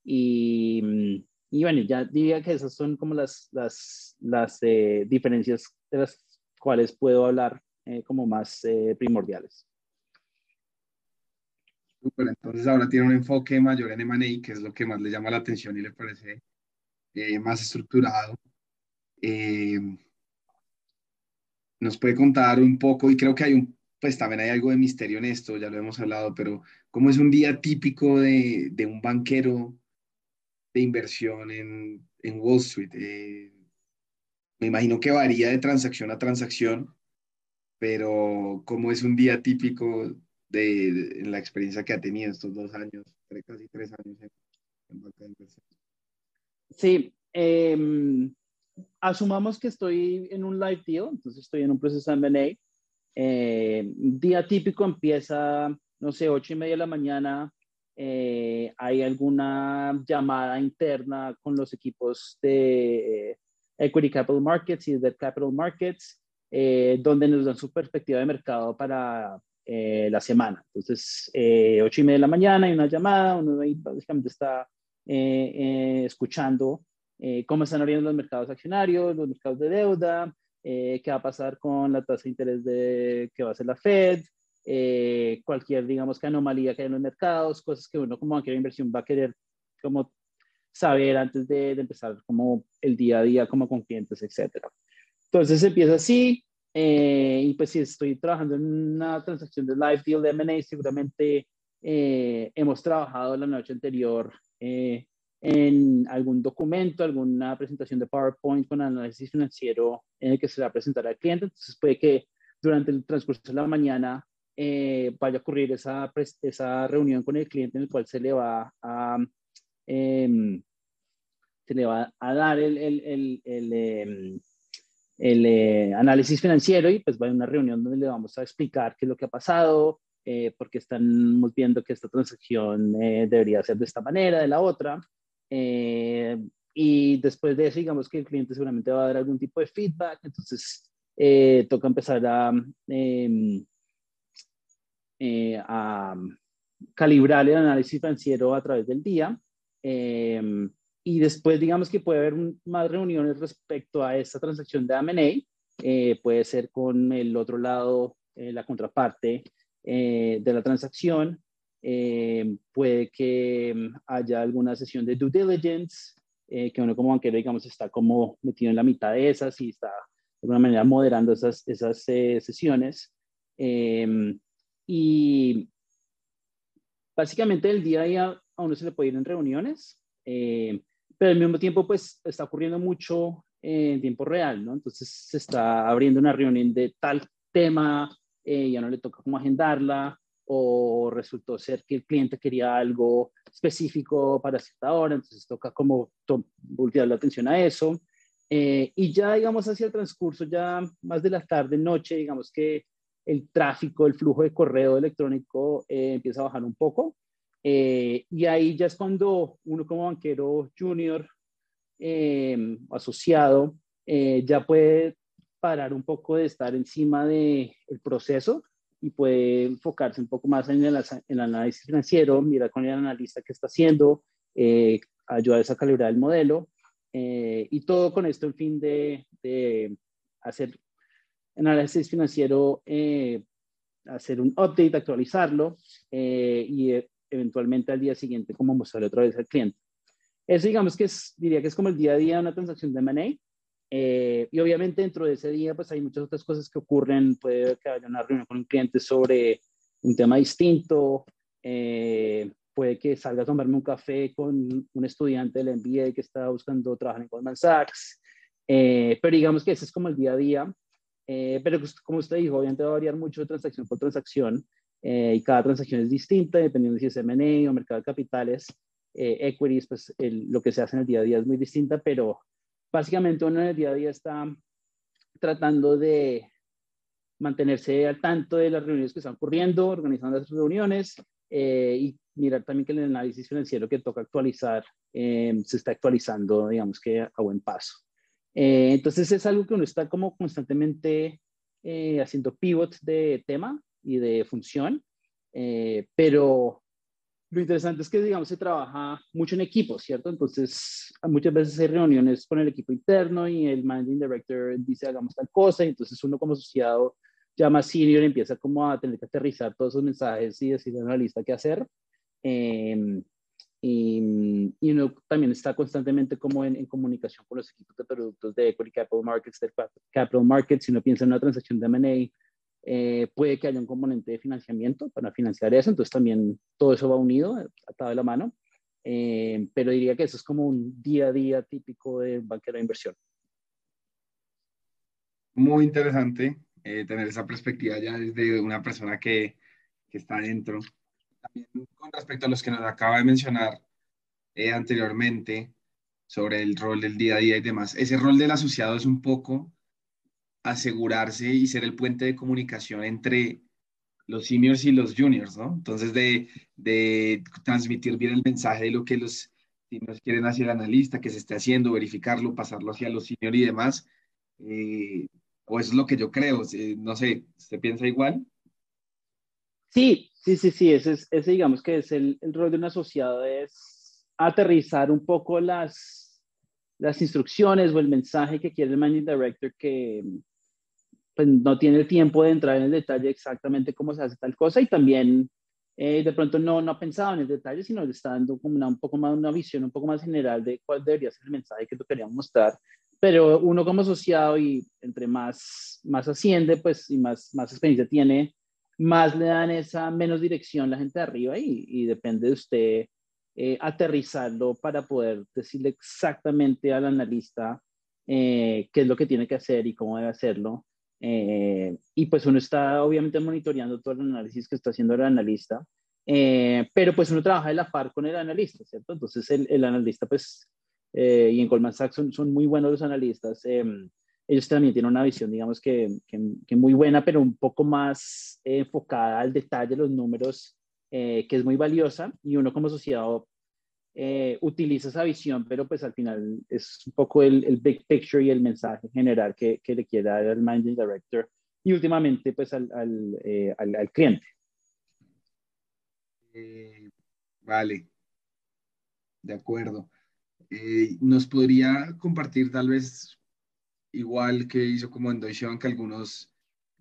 y y bueno, ya diría que esas son como las, las, las eh, diferencias de las cuales puedo hablar eh, como más eh, primordiales. Entonces ahora tiene un enfoque mayor en M&A, que es lo que más le llama la atención y le parece más estructurado. nos puede contar un poco, y creo que hay un, pues también hay algo de misterio en esto, ya lo hemos hablado, pero ¿cómo es un día típico de, de un banquero de inversión en, en Wall Street. Eh, me imagino que varía de transacción a transacción, pero ¿cómo es un día típico de, la experiencia que ha tenido estos dos años, casi tres años en, banca de inversión? Sí, em, asumamos que estoy en un live deal, entonces estoy en un proceso de M&A. Eh, día típico empieza, no sé, ocho y media de la mañana, eh, hay alguna llamada interna con los equipos de Equity Capital Markets y Debt Capital Markets, eh, donde nos dan su perspectiva de mercado para eh, la semana. Entonces, ocho y media de la mañana hay una llamada, uno ahí básicamente está escuchando cómo están abriendo los mercados accionarios, los mercados de deuda, qué va a pasar con la tasa de interés de, que va a hacer la Fed, eh, cualquier, digamos, que anomalía que hay en los mercados, cosas que uno como banquero de inversión va a querer como saber antes de, empezar como el día a día como con clientes, etcétera. Entonces empieza así, eh, y pues si estoy trabajando en una transacción de live deal de M&A, seguramente eh, hemos trabajado la noche anterior en algún documento, alguna presentación de PowerPoint con análisis financiero en el que se va a presentar al cliente. Entonces puede que durante el transcurso de la mañana eh, vaya a ocurrir esa, esa reunión con el cliente en el cual se le va a, em, se le va a dar el, el, el, el em, eh, análisis financiero y pues va a una reunión donde le vamos a explicar qué es lo que ha pasado, eh, porque estamos viendo que esta transacción debería ser de esta manera, de la otra. Y después de eso, digamos que el cliente seguramente va a dar algún tipo de feedback, entonces toca empezar a em, eh, a calibrar el análisis financiero a través del día. Em, y después, digamos que puede haber más reuniones respecto a esta transacción de M&A. Eh, puede ser con el otro lado, eh, la contraparte de la transacción. Em, puede que em, haya alguna sesión de due diligence, que uno como banquero, digamos, está como metido en la mitad de esas y está de alguna manera moderando esas, esas sesiones. Em, y básicamente el día a día a uno se le puede ir en reuniones, em, pero al mismo tiempo pues está ocurriendo mucho en tiempo real, ¿no? Entonces se está abriendo una reunión de tal tema, eh, ya no le toca como agendarla, o resultó ser que el cliente quería algo específico para cierta hora, entonces toca como voltear la atención a eso. Eh, y ya, digamos, hacia el transcurso, ya más de la tarde, noche, digamos que el tráfico, el flujo de correo electrónico eh, empieza a bajar un poco. Eh, y ahí ya es cuando uno como banquero junior asociado ya puede parar un poco de estar encima del el proceso y puede enfocarse un poco más en el, en el análisis financiero, mirar con el analista qué está haciendo, eh, ayudar a calibrar el modelo eh, y todo con esto en fin de, de hacer análisis financiero, eh, hacer un update, actualizarlo eh, y eventualmente al día siguiente como mostrarle otra vez al cliente. Eso digamos que es, diría que es como el día a día de una transacción de M&A eh, y obviamente dentro de ese día, pues hay muchas otras cosas que ocurren. Puede que haya una reunión con un cliente sobre un tema distinto. Eh, puede que salga a tomarme un café con un estudiante del MBA que está buscando trabajar en Goldman Sachs. Eh, pero digamos que ese es como el día a día. pero pues, como usted dijo, obviamente va a variar mucho de transacción por transacción. y cada transacción es distinta, dependiendo si es M&A o mercado de capitales. equities, pues lo que se hace en el día a día es muy distinta, pero básicamente uno en el día a día está tratando de mantenerse al tanto de las reuniones que están ocurriendo, organizando las reuniones eh, y mirar también que el análisis financiero que toca actualizar eh, se está actualizando, digamos que a buen paso. Eh, entonces es algo que uno está como constantemente haciendo pivot de tema y de función, pero lo interesante es que, digamos, se trabaja mucho en equipo, ¿cierto? Entonces, muchas veces hay reuniones con el equipo interno y el managing director dice, hagamos tal cosa, y entonces uno como asociado ya más senior empieza como a tener que aterrizar todos esos mensajes y decirle a una lista qué hacer. Em, y, y, uno también está constantemente como en, en, comunicación con los equipos de productos de Equity Capital Markets, de Capital Markets, si uno piensa en una transacción de M&A, eh, puede que haya un componente de financiamiento para financiar eso, entonces también todo eso va unido, atado de la mano, eh, pero diría que eso es como un día a día típico de banquero de inversión. Muy interesante eh, tener esa perspectiva ya desde una persona que, que, está dentro. También con respecto a los que nos acaba de mencionar anteriormente sobre el rol del día a día y demás, ese rol del asociado es un poco asegurarse y ser el puente de comunicación entre los seniors y los juniors, ¿no? Entonces, de, de transmitir bien el mensaje de lo que los seniors quieren hacia el analista, que se esté haciendo, verificarlo, pasarlo hacia los seniors y demás. Eh, o eso es lo que yo creo. no sé, ¿usted piensa igual? Sí, sí, sí, sí. Ese, es, ese digamos que es el, el rol de un asociado, es aterrizar un poco las, las instrucciones o el mensaje que quiere el managing director que, pues no tiene el tiempo de entrar en el detalle exactamente cómo se hace tal cosa y también eh, de pronto no, no ha pensado en el detalle, sino le está dando como una, un poco más una visión un poco más general de cuál debería ser el mensaje que lo queríamos mostrar. Pero uno como asociado y entre más, más asciende, pues y más, más experiencia tiene, más le dan esa menos dirección la gente de arriba y, y depende de usted eh, aterrizarlo para poder decirle exactamente al analista eh, qué es lo que tiene que hacer y cómo debe hacerlo. Eh, y pues uno está obviamente monitoreando todo el análisis que está haciendo el analista, eh, pero pues uno trabaja de la par con el analista, ¿cierto? Entonces el, el analista pues, eh, y en Goldman Sachs son, son, muy buenos los analistas, ellos también tienen una visión, digamos que, que, que, muy buena, pero un poco más enfocada al detalle, los números, que es muy valiosa, y uno como asociado eh, utiliza esa visión, pero pues al final es un poco el, el big picture y el mensaje general que, que, le quiere dar al managing director y últimamente pues al, al, eh, al, al cliente. Eh, vale, de acuerdo. ¿Nos podría compartir tal vez igual que hizo como en Deutsche Bank algunos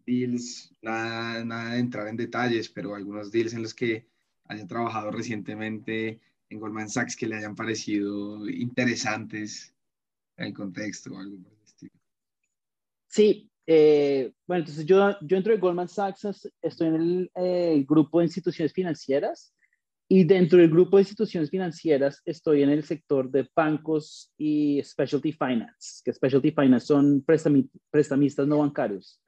deals, nada, nada de entrar en detalles, pero algunos deals en los que haya trabajado recientemente en Goldman Sachs que le hayan parecido interesantes el contexto o algo por el estilo. Sí, Eh, bueno, entonces yo, yo entro de Goldman Sachs, estoy en el eh, grupo de instituciones financieras y dentro del grupo de instituciones financieras estoy en el sector de bancos y specialty finance, que specialty finance son prestamistas no bancarios.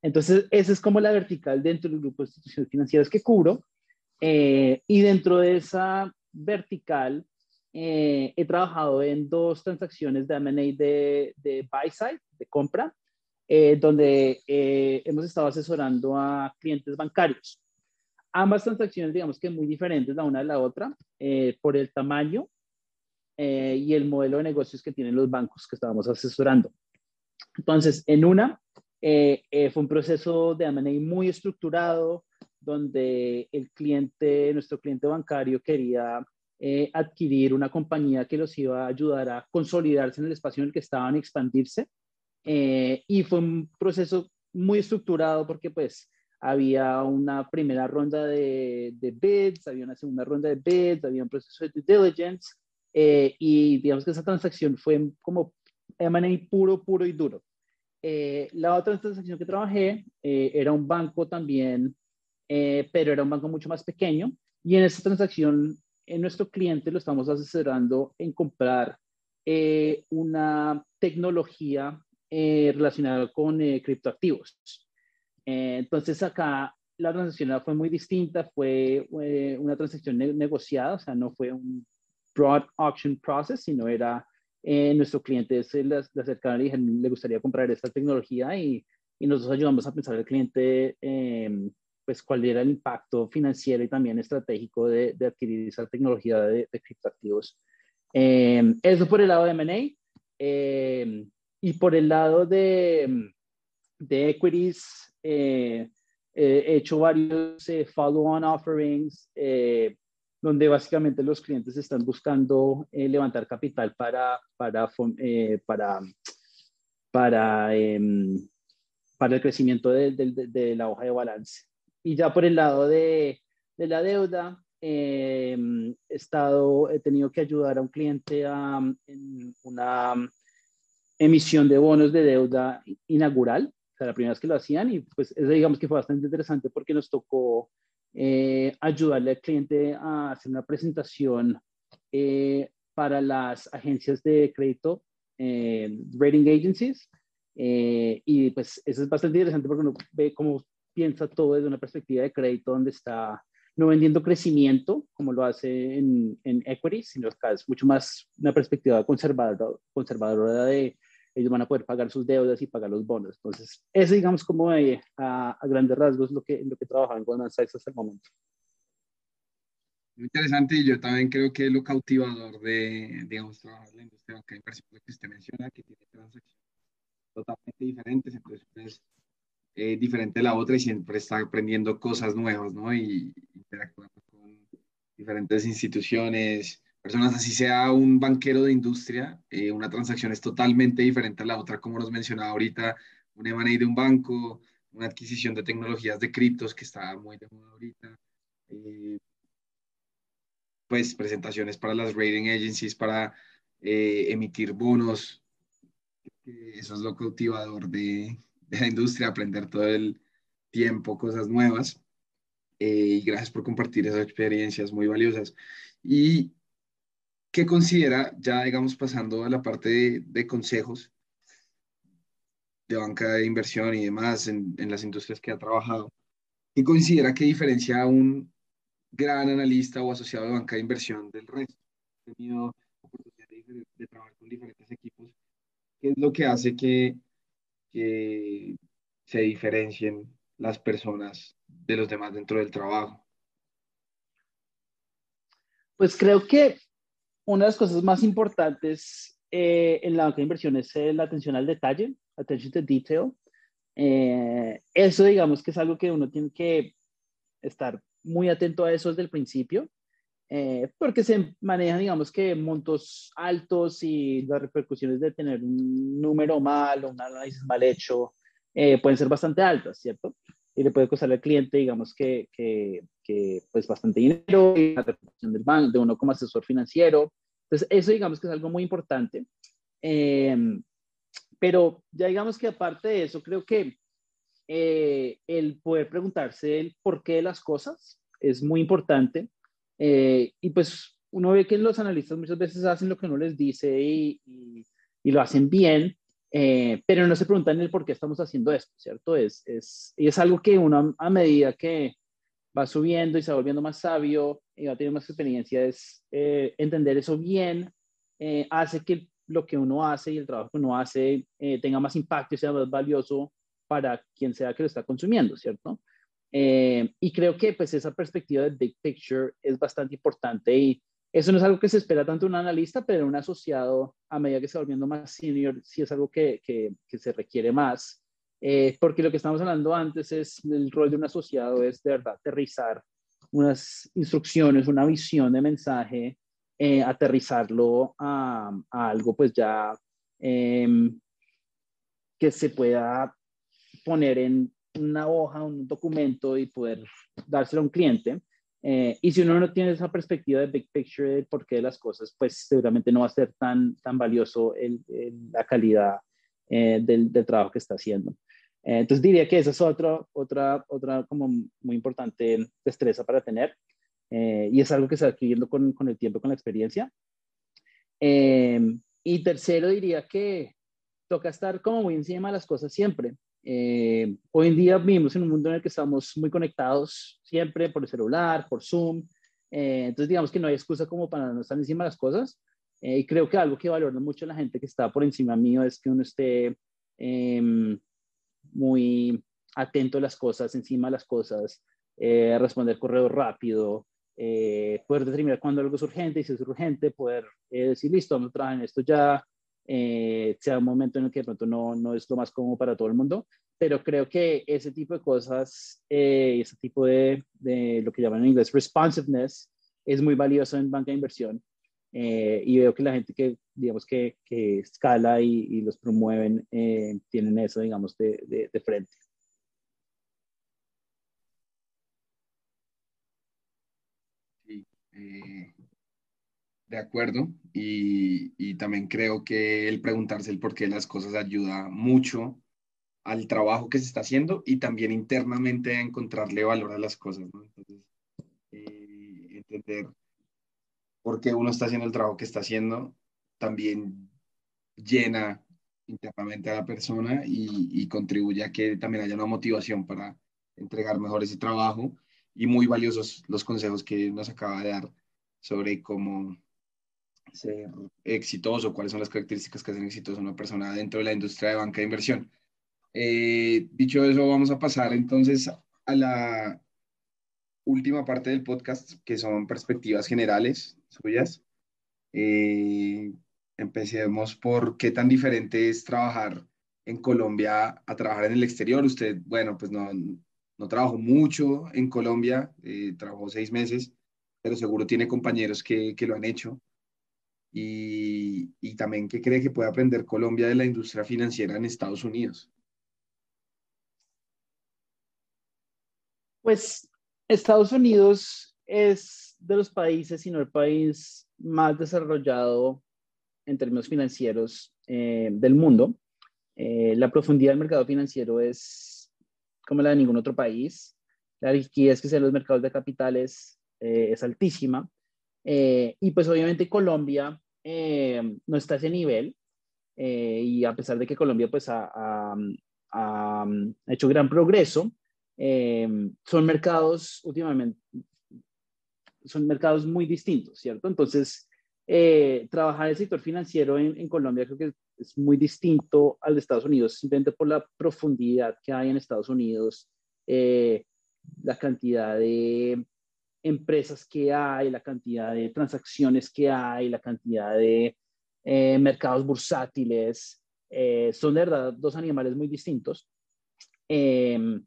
Entonces, esa es como la vertical dentro del grupo de instituciones financieras que cubro. Eh, y dentro de esa vertical, eh, he trabajado en dos transacciones de M&A de, buy side, de compra, eh, donde hemos estado asesorando a clientes bancarios. Ambas transacciones, digamos que muy diferentes la una de la otra, por el tamaño y el modelo de negocios que tienen los bancos que estábamos asesorando. Entonces, en una, fue un proceso de M&A muy estructurado, donde el cliente, nuestro cliente bancario quería eh, adquirir una compañía que los iba a ayudar a consolidarse en el espacio en el que estaban, expandirse. Eh, y fue un proceso muy estructurado porque pues había una primera ronda de, de, bids, había una segunda ronda de bids, había un proceso de due diligence eh, y digamos que esa transacción fue como M&A puro, puro y duro. la otra transacción que trabajé era un banco también eh, pero era un banco mucho más pequeño. Y en esta transacción, en nuestro cliente lo estamos asesorando en comprar eh, una tecnología eh, relacionada con criptoactivos. entonces acá la transacción fue muy distinta, fue una transacción negociada, o sea, no fue un broad auction process, sino era nuestro cliente se le, acercaron y dijeron, le gustaría comprar esta tecnología y, y nosotros ayudamos a pensar al cliente pues cuál era el impacto financiero y también estratégico de, adquirir esa tecnología de, criptoactivos. Eh, eso por el lado de M&A. Eh, y por el lado de, de equities, eh, he hecho varios follow-on offerings, donde básicamente los clientes están buscando levantar capital para, para, para, para, em, para el crecimiento de, de, la hoja de balance. Y ya por el lado de, de la deuda, eh, he, estado, he tenido que ayudar a un cliente a, en una emisión de bonos de deuda inaugural, o sea, la primera vez que lo hacían, y pues eso digamos que fue bastante interesante porque nos tocó eh, ayudarle al cliente a hacer una presentación eh, para las agencias de crédito, rating agencies, y pues eso es bastante interesante porque uno ve cómo piensa todo desde una perspectiva de crédito donde está no vendiendo crecimiento como lo hace en, en equity, sino acá es mucho más una perspectiva conservadora, conservadora de ellos van a poder pagar sus deudas y pagar los bonos. Entonces, eso digamos como a, a, grandes rasgos lo que, lo que trabajaba en Goldman Sachs hasta el momento. Muy interesante y yo también creo que lo cautivador de, digamos, trabajar en la industria bancaria que usted menciona, que tiene transacciones totalmente diferentes, entonces pues, eh, diferente de la otra y siempre está aprendiendo cosas nuevas, ¿no? Y interactuando con diferentes instituciones, personas, así sea un banquero de industria, eh, una transacción es totalmente diferente a la otra, como nos mencionaba ahorita, un M&A de un banco, una adquisición de tecnologías de criptos que está muy de moda ahorita, eh, pues presentaciones para las rating agencies para emitir bonos, eso es lo cautivador de, de la industria, aprender todo el tiempo cosas nuevas. Eh, y gracias por compartir esas experiencias muy valiosas. ¿Y qué considera, ya digamos pasando a la parte de, consejos de banca de inversión y demás en, en, las industrias que ha trabajado, qué considera que diferencia a un gran analista o asociado de banca de inversión del resto? He tenido oportunidad de, de trabajar con diferentes equipos. ¿Qué es lo que hace que que se diferencien las personas de los demás dentro del trabajo? Pues creo que una de las cosas más importantes eh, en la banca de inversión es la atención al detalle, attention to detail. Eh, eso digamos que es algo que uno tiene que estar muy atento a eso desde el principio. Eh, porque se manejan, digamos que montos altos y las repercusiones de tener un número mal o un análisis mal hecho eh, pueden ser bastante altas, ¿cierto? Y le puede costar al cliente, digamos que, que, que pues bastante dinero y la reputación del banco, de uno como asesor financiero. Entonces, eso digamos que es algo muy importante. Eh, pero ya digamos que aparte de eso, creo que eh, el poder preguntarse el por qué de las cosas es muy importante. Eh, y pues uno ve que los analistas muchas veces hacen lo que uno les dice y, y, lo hacen bien, eh, pero no se preguntan el por qué estamos haciendo esto, ¿cierto? Es, es, y es algo que uno a medida que va subiendo y se va volviendo más sabio y va teniendo más experiencia, es entender eso bien, hace que lo que uno hace y el trabajo que uno hace tenga más impacto y sea más valioso para quien sea que lo está consumiendo, ¿cierto? Eh, y creo que pues esa perspectiva de big picture es bastante importante y eso no es algo que se espera tanto un analista, pero un asociado a medida que se va volviendo más senior, sí es algo que, que, se requiere más. Eh, porque lo que estamos hablando antes es el rol de un asociado es de verdad aterrizar unas instrucciones, una visión de mensaje, eh, aterrizarlo a, a, algo pues ya em, que se pueda poner en una hoja, un documento y poder dárselo a un cliente. Eh, y si uno no tiene esa perspectiva de big picture de por qué las cosas, pues seguramente no va a ser tan, tan valioso el, la calidad eh, del, del, trabajo que está haciendo. Eh, entonces diría que esa es otra, otra, otra como muy importante destreza para tener. y es algo que se va adquiriendo con, con el tiempo, con la experiencia. y tercero diría que toca estar como muy encima de las cosas siempre. Eh, hoy en día vivimos en un mundo en el que estamos muy conectados siempre por el celular, por Zoom. Eh, entonces, digamos que no hay excusa como para no estar encima de las cosas. Eh, y creo que algo que valora mucho la gente que está por encima mío es que uno esté em, muy atento a las cosas, encima de las cosas, responder correo rápido, poder determinar cuándo algo es urgente y si es urgente, poder decir, listo, vamos a trabajar en esto ya, eh, sea un momento en el que de pronto no, no es lo más cómodo para todo el mundo, pero creo que ese tipo de cosas, eh, ese tipo de, de, lo que llaman en inglés responsiveness, es muy valioso en banca de inversión. Eh, y veo que la gente que, digamos, que, que escala y, y, los promueven, eh, tienen eso, digamos, de, de, de frente. Sí, de acuerdo, y, y, también creo que el preguntarse el por qué las cosas ayuda mucho al trabajo que se está haciendo y también internamente a encontrarle valor a las cosas, ¿no? Entonces, eh, entender por qué uno está haciendo el trabajo que está haciendo también llena internamente a la persona y, y contribuye a que también haya una motivación para entregar mejor ese trabajo y muy valiosos los consejos que nos acaba de dar sobre cómo ser exitoso, cuáles son las características que hacen exitoso una persona dentro de la industria de banca de inversión. Eh, dicho eso, vamos a pasar entonces a la última parte del podcast, que son perspectivas generales suyas. Eh, empecemos por qué tan diferente es trabajar en Colombia a trabajar en el exterior. Usted, bueno, pues no, no trabajó mucho en Colombia, eh, trabajó seis meses, pero seguro tiene compañeros que, que lo han hecho y, también qué cree que puede aprender Colombia de la industria financiera en Estados Unidos. Pues Estados Unidos es de los países, sino el país más desarrollado en términos financieros eh, del mundo. Eh, la profundidad del mercado financiero es como la de ningún otro país. La liquidez que se en los mercados de capitales eh, es altísima. Eh, y pues obviamente Colombia eh, no está a ese nivel. Eh, y a pesar de que Colombia pues ha, ha, hecho gran progreso, son mercados últimamente, son mercados muy distintos, ¿cierto? Entonces, trabajar en el sector financiero en, en, Colombia creo que es muy distinto al de Estados Unidos, simplemente por la profundidad que hay en Estados Unidos, la cantidad de empresas que hay, la cantidad de transacciones que hay, la cantidad de eh, mercados bursátiles. Eh, son de verdad dos animales muy distintos. Em,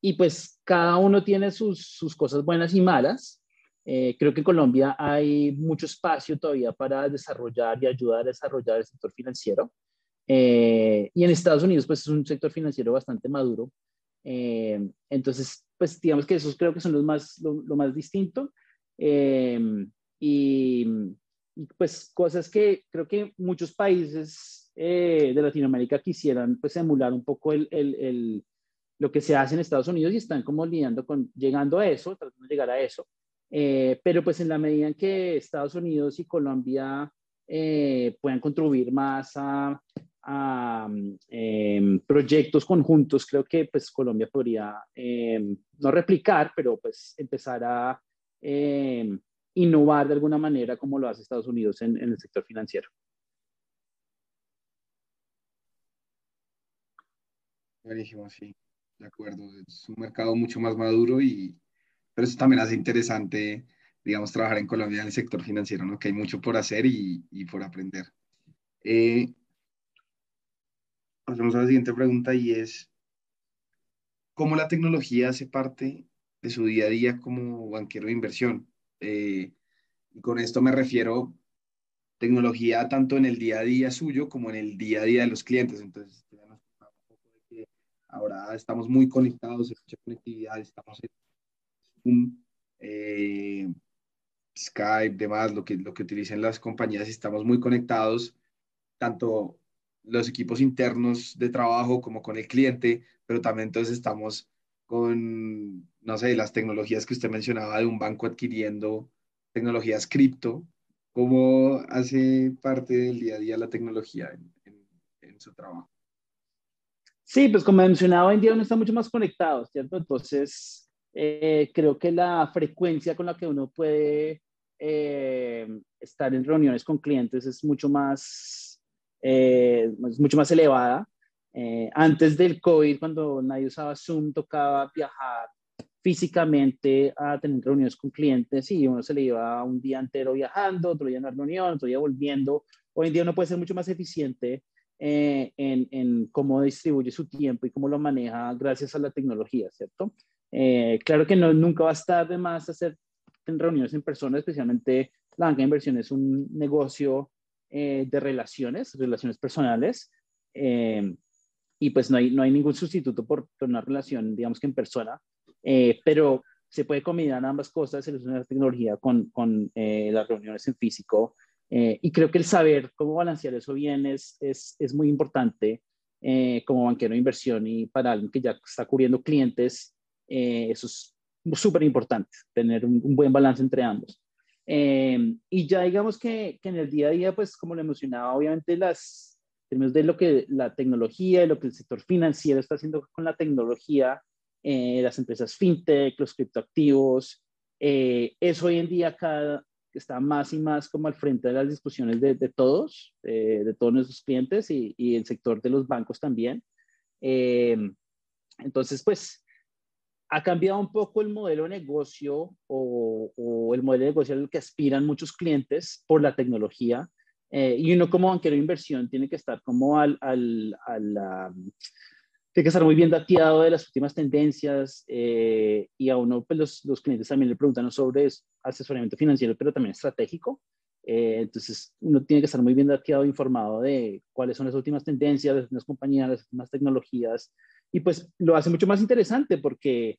y pues cada uno tiene sus, sus cosas buenas y malas. Eh, creo que en Colombia hay mucho espacio todavía para desarrollar y ayudar a desarrollar el sector financiero. y en Estados Unidos, pues es un sector financiero bastante maduro. entonces, pues digamos que esos creo que son los más, lo, más distinto. Em, y, pues cosas que creo que muchos países de Latinoamérica quisieran pues emular un poco el, el, lo que se hace en Estados Unidos y están como lidiando con, llegando a eso, tratando de llegar a eso. pero pues en la medida en que Estados Unidos y Colombia puedan contribuir más a, a em, proyectos conjuntos, creo que pues Colombia podría em, no replicar, pero pues empezar a em, innovar de alguna manera como lo hace Estados Unidos en, el sector financiero. Buenísimo, sí, de acuerdo. Es un mercado mucho más maduro y, pero eso también hace interesante, digamos, trabajar en Colombia en el sector financiero, ¿no? Que hay mucho por hacer y, y por aprender. Eh, pasamos a la siguiente pregunta y es, ¿cómo la tecnología hace parte de su día a día como banquero de inversión? Eh, y con esto me refiero tecnología tanto en el día a día suyo como en el día a día de los clientes. Entonces, ahora estamos muy conectados, hay mucha conectividad, estamos en eh, Skype, demás, lo que, lo que utilicen las compañías, estamos muy conectados, tanto los equipos internos de trabajo como con el cliente, pero también entonces estamos con, no sé, las tecnologías que usted mencionaba de un banco adquiriendo tecnologías cripto. ¿Cómo hace parte del día a día la tecnología en, su trabajo? Sí, pues como mencionaba, hoy en día uno está mucho más conectado, ¿cierto? Entonces, eh, creo que la frecuencia con la que uno puede eh, estar en reuniones con clientes es mucho más eh, es mucho más elevada. Eh, antes del COVID, cuando nadie usaba Zoom, tocaba viajar físicamente a tener reuniones con clientes y uno se le iba un día entero viajando, otro día en la reunión, otro día volviendo. Hoy en día uno puede ser mucho más eficiente eh, en, en, cómo distribuye su tiempo y cómo lo maneja gracias a la tecnología, ¿cierto? claro que no, nunca va a estar de más hacer reuniones en persona, especialmente la banca de inversión es un negocio eh, de relaciones, relaciones personales, eh, y pues no hay, no hay ningún sustituto por, una relación, digamos que en persona, eh, pero se puede combinar ambas cosas, el uso de la tecnología con, con las reuniones en físico, y creo que el saber cómo balancear eso bien es, es, es muy importante como banquero de inversión y para alguien que ya está cubriendo clientes, eso es súper importante, tener un buen balance entre ambos. Em, y ya digamos que, que, en el día a día, pues como le mencionaba, obviamente las, términos de lo que la tecnología, lo que el sector financiero está haciendo con la tecnología, eh, las empresas fintech, los criptoactivos, eh, eso hoy en día cada, está más y más como al frente de las discusiones de, de todos, eh, de todos nuestros clientes y, y, el sector de los bancos también. Em, entonces, pues ha cambiado un poco el modelo de negocio o, el modelo de negocio al que aspiran muchos clientes por la tecnología. Eh, y uno como banquero de inversión tiene que estar como al, al, tiene que estar muy bien dateado de las últimas tendencias eh, y a uno pues los, los, clientes también le preguntan sobre asesoramiento financiero, pero también estratégico. Eh, entonces uno tiene que estar muy bien dateado informado de cuáles son las últimas tendencias, las últimas compañías, las últimas tecnologías, y pues lo hace mucho más interesante porque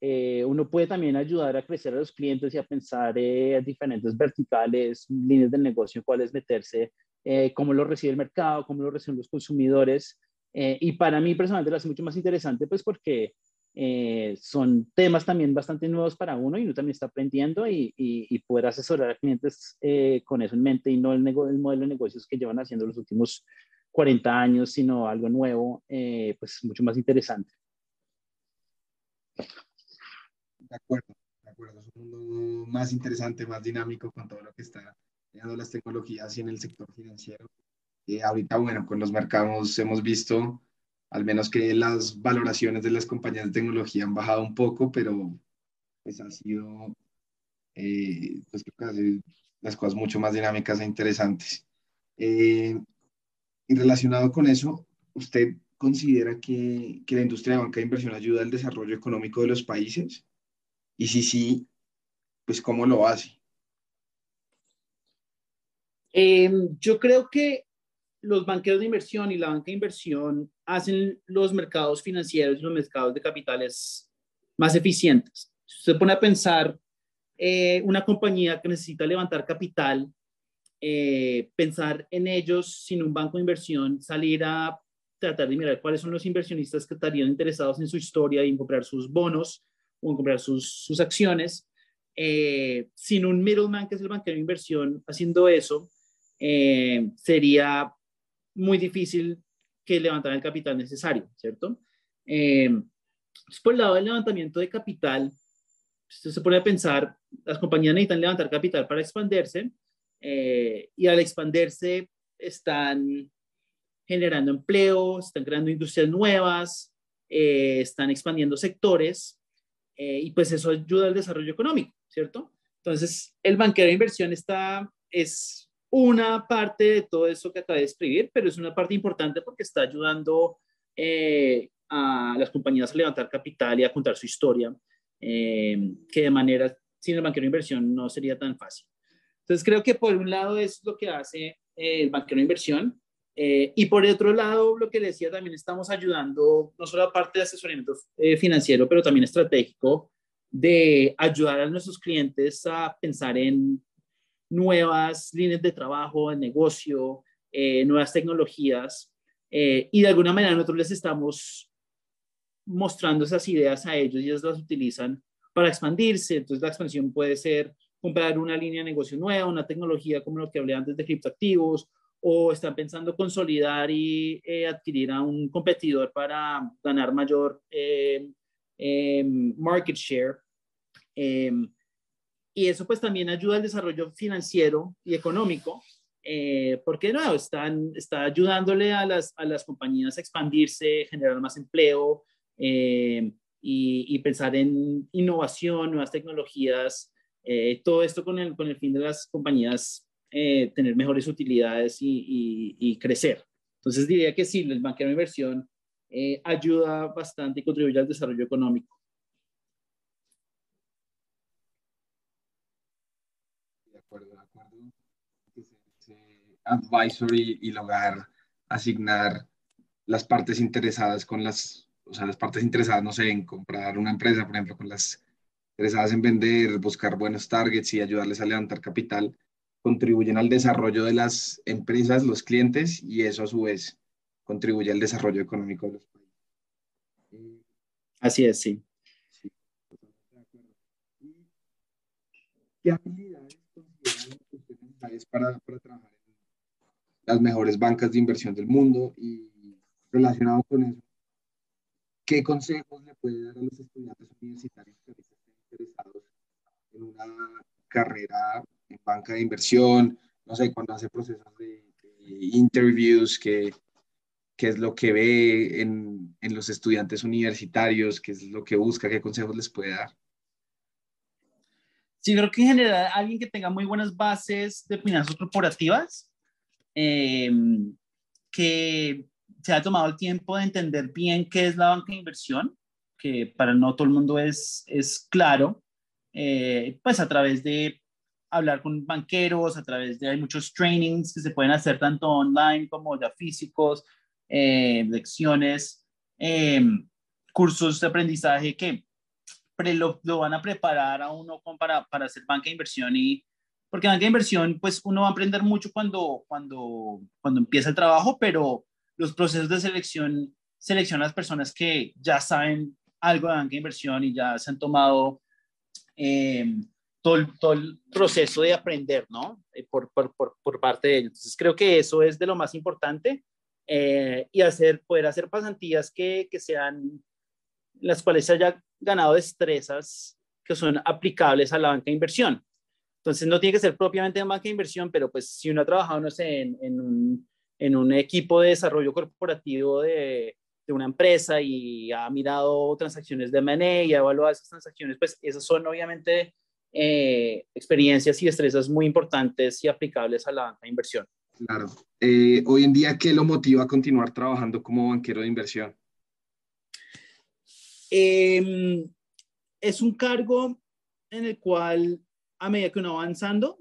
eh, uno puede también ayudar a crecer a los clientes y a pensar en diferentes verticales, líneas de negocio, cuáles meterse, eh, cómo lo recibe el mercado, cómo lo reciben los consumidores. Eh, y para mí personalmente lo hace mucho más interesante pues porque son temas también bastante nuevos para uno y uno también está aprendiendo y, y, poder asesorar a clientes con eso en mente y no el, el modelo de negocios que llevan haciendo los últimos 40 años, sino algo nuevo, eh, pues mucho más interesante. De acuerdo, de acuerdo. Es un mundo más interesante, más dinámico con todo lo que está llegando las tecnologías y en el sector financiero. Eh, ahorita, bueno, con los mercados hemos visto al menos que las valoraciones de las compañías de tecnología han bajado un poco, pero pues ha sido, eh, pues las cosas mucho más dinámicas e interesantes. Eh, y relacionado con eso, ¿usted considera que, que la industria de banca de inversión ayuda al desarrollo económico de los países? Y si sí, pues ¿cómo lo hace? Em, yo creo que los banqueros de inversión y la banca de inversión hacen los mercados financieros y los mercados de capitales más eficientes. Si usted pone a pensar eh, una compañía que necesita levantar capital eh, pensar en ellos sin un banco de inversión, salir a tratar de mirar cuáles son los inversionistas que estarían interesados en su historia y en comprar sus bonos o en comprar sus, sus acciones. Eh, sin un middleman, que es el banquero de inversión, haciendo eso, eh, sería muy difícil que levantaran el capital necesario, ¿cierto? Eh, por el lado del levantamiento de capital, usted se pone a pensar, las compañías necesitan levantar capital para expandirse eh, y al expandirse están generando empleo, están creando industrias nuevas, eh, están expandiendo sectores eh, y pues eso ayuda al desarrollo económico, ¿cierto? Entonces, el banquero de inversión está, es una parte de todo eso que acabé de escribir, pero es una parte importante porque está ayudando a las compañías a levantar capital y a contar su historia, que de manera sin el banquero de inversión no sería tan fácil. Entonces creo que por un lado es lo que hace eh, el banquero de inversión eh, y por otro lado, lo que decía, también estamos ayudando no solo a parte de asesoramiento eh, financiero, pero también estratégico de ayudar a nuestros clientes a pensar en nuevas líneas de trabajo, de negocio, nuevas tecnologías y de alguna manera nosotros les estamos mostrando esas ideas a ellos y ellos las utilizan para expandirse. Entonces la expansión puede ser comprar una línea de negocio nueva, una tecnología como lo que hablé antes de criptoactivos, o están pensando consolidar y eh, adquirir a un competidor para ganar mayor eh, em, market share. Em, y eso pues también ayuda al desarrollo financiero y económico, eh, porque no, están, está ayudándole a las, a las compañías a expandirse, generar más empleo em, y, y, pensar en innovación, nuevas tecnologías eh, todo esto con el, con el fin de las compañías eh, tener mejores utilidades y, y, crecer. Entonces diría que sí, el banquero de inversión eh, ayuda bastante y contribuye al desarrollo económico. De acuerdo, de acuerdo. Advisory y lograr asignar las partes interesadas con las, o sea, las partes interesadas, no sé, en comprar una empresa, por ejemplo, con las interesadas en vender, buscar buenos targets y ayudarles a levantar capital, contribuyen al desarrollo de las empresas, los clientes, y eso a su vez contribuye al desarrollo económico de los países. Así es, sí. ¿Qué habilidades consideran necesarias para, para trabajar en las mejores bancas de inversión del mundo? Y relacionado con eso, ¿qué consejos le puede dar a los estudiantes universitarios que interesados en una carrera en banca de inversión, no sé, cuando hace procesos de, interviews, qué, qué es lo que ve en, en, los estudiantes universitarios, qué es lo que busca, qué consejos les puede dar. Sí, creo que en general alguien que tenga muy buenas bases de finanzas corporativas, em, que se ha tomado el tiempo de entender bien qué es la banca de inversión, que para no todo el mundo es, es claro, eh, pues a través de hablar con banqueros, a través de hay muchos trainings que se pueden hacer tanto online como ya físicos, eh, lecciones, em, cursos de aprendizaje que lo, lo, van a preparar a uno para, para hacer banca de inversión y porque banca de inversión pues uno va a aprender mucho cuando, cuando, cuando empieza el trabajo, pero los procesos de selección seleccionan las personas que ya saben algo de banca de inversión y ya se han tomado eh, todo, el, todo, el, proceso de aprender, ¿no? Eh, por, por, por, parte de ellos. Entonces, creo que eso es de lo más importante eh, y hacer, poder hacer pasantías que, que sean las cuales se haya ganado destrezas que son aplicables a la banca de inversión. Entonces, no tiene que ser propiamente en banca de inversión, pero pues si uno ha trabajado, no sé, en, en, un, en un equipo de desarrollo corporativo de, de una empresa y ha mirado transacciones de M&A y ha evaluado esas transacciones, pues esas son obviamente eh, experiencias y destrezas muy importantes y aplicables a la banca de inversión. Claro. Eh, hoy en día, ¿qué lo motiva a continuar trabajando como banquero de inversión? Eh, es un cargo en el cual, a medida que uno va avanzando,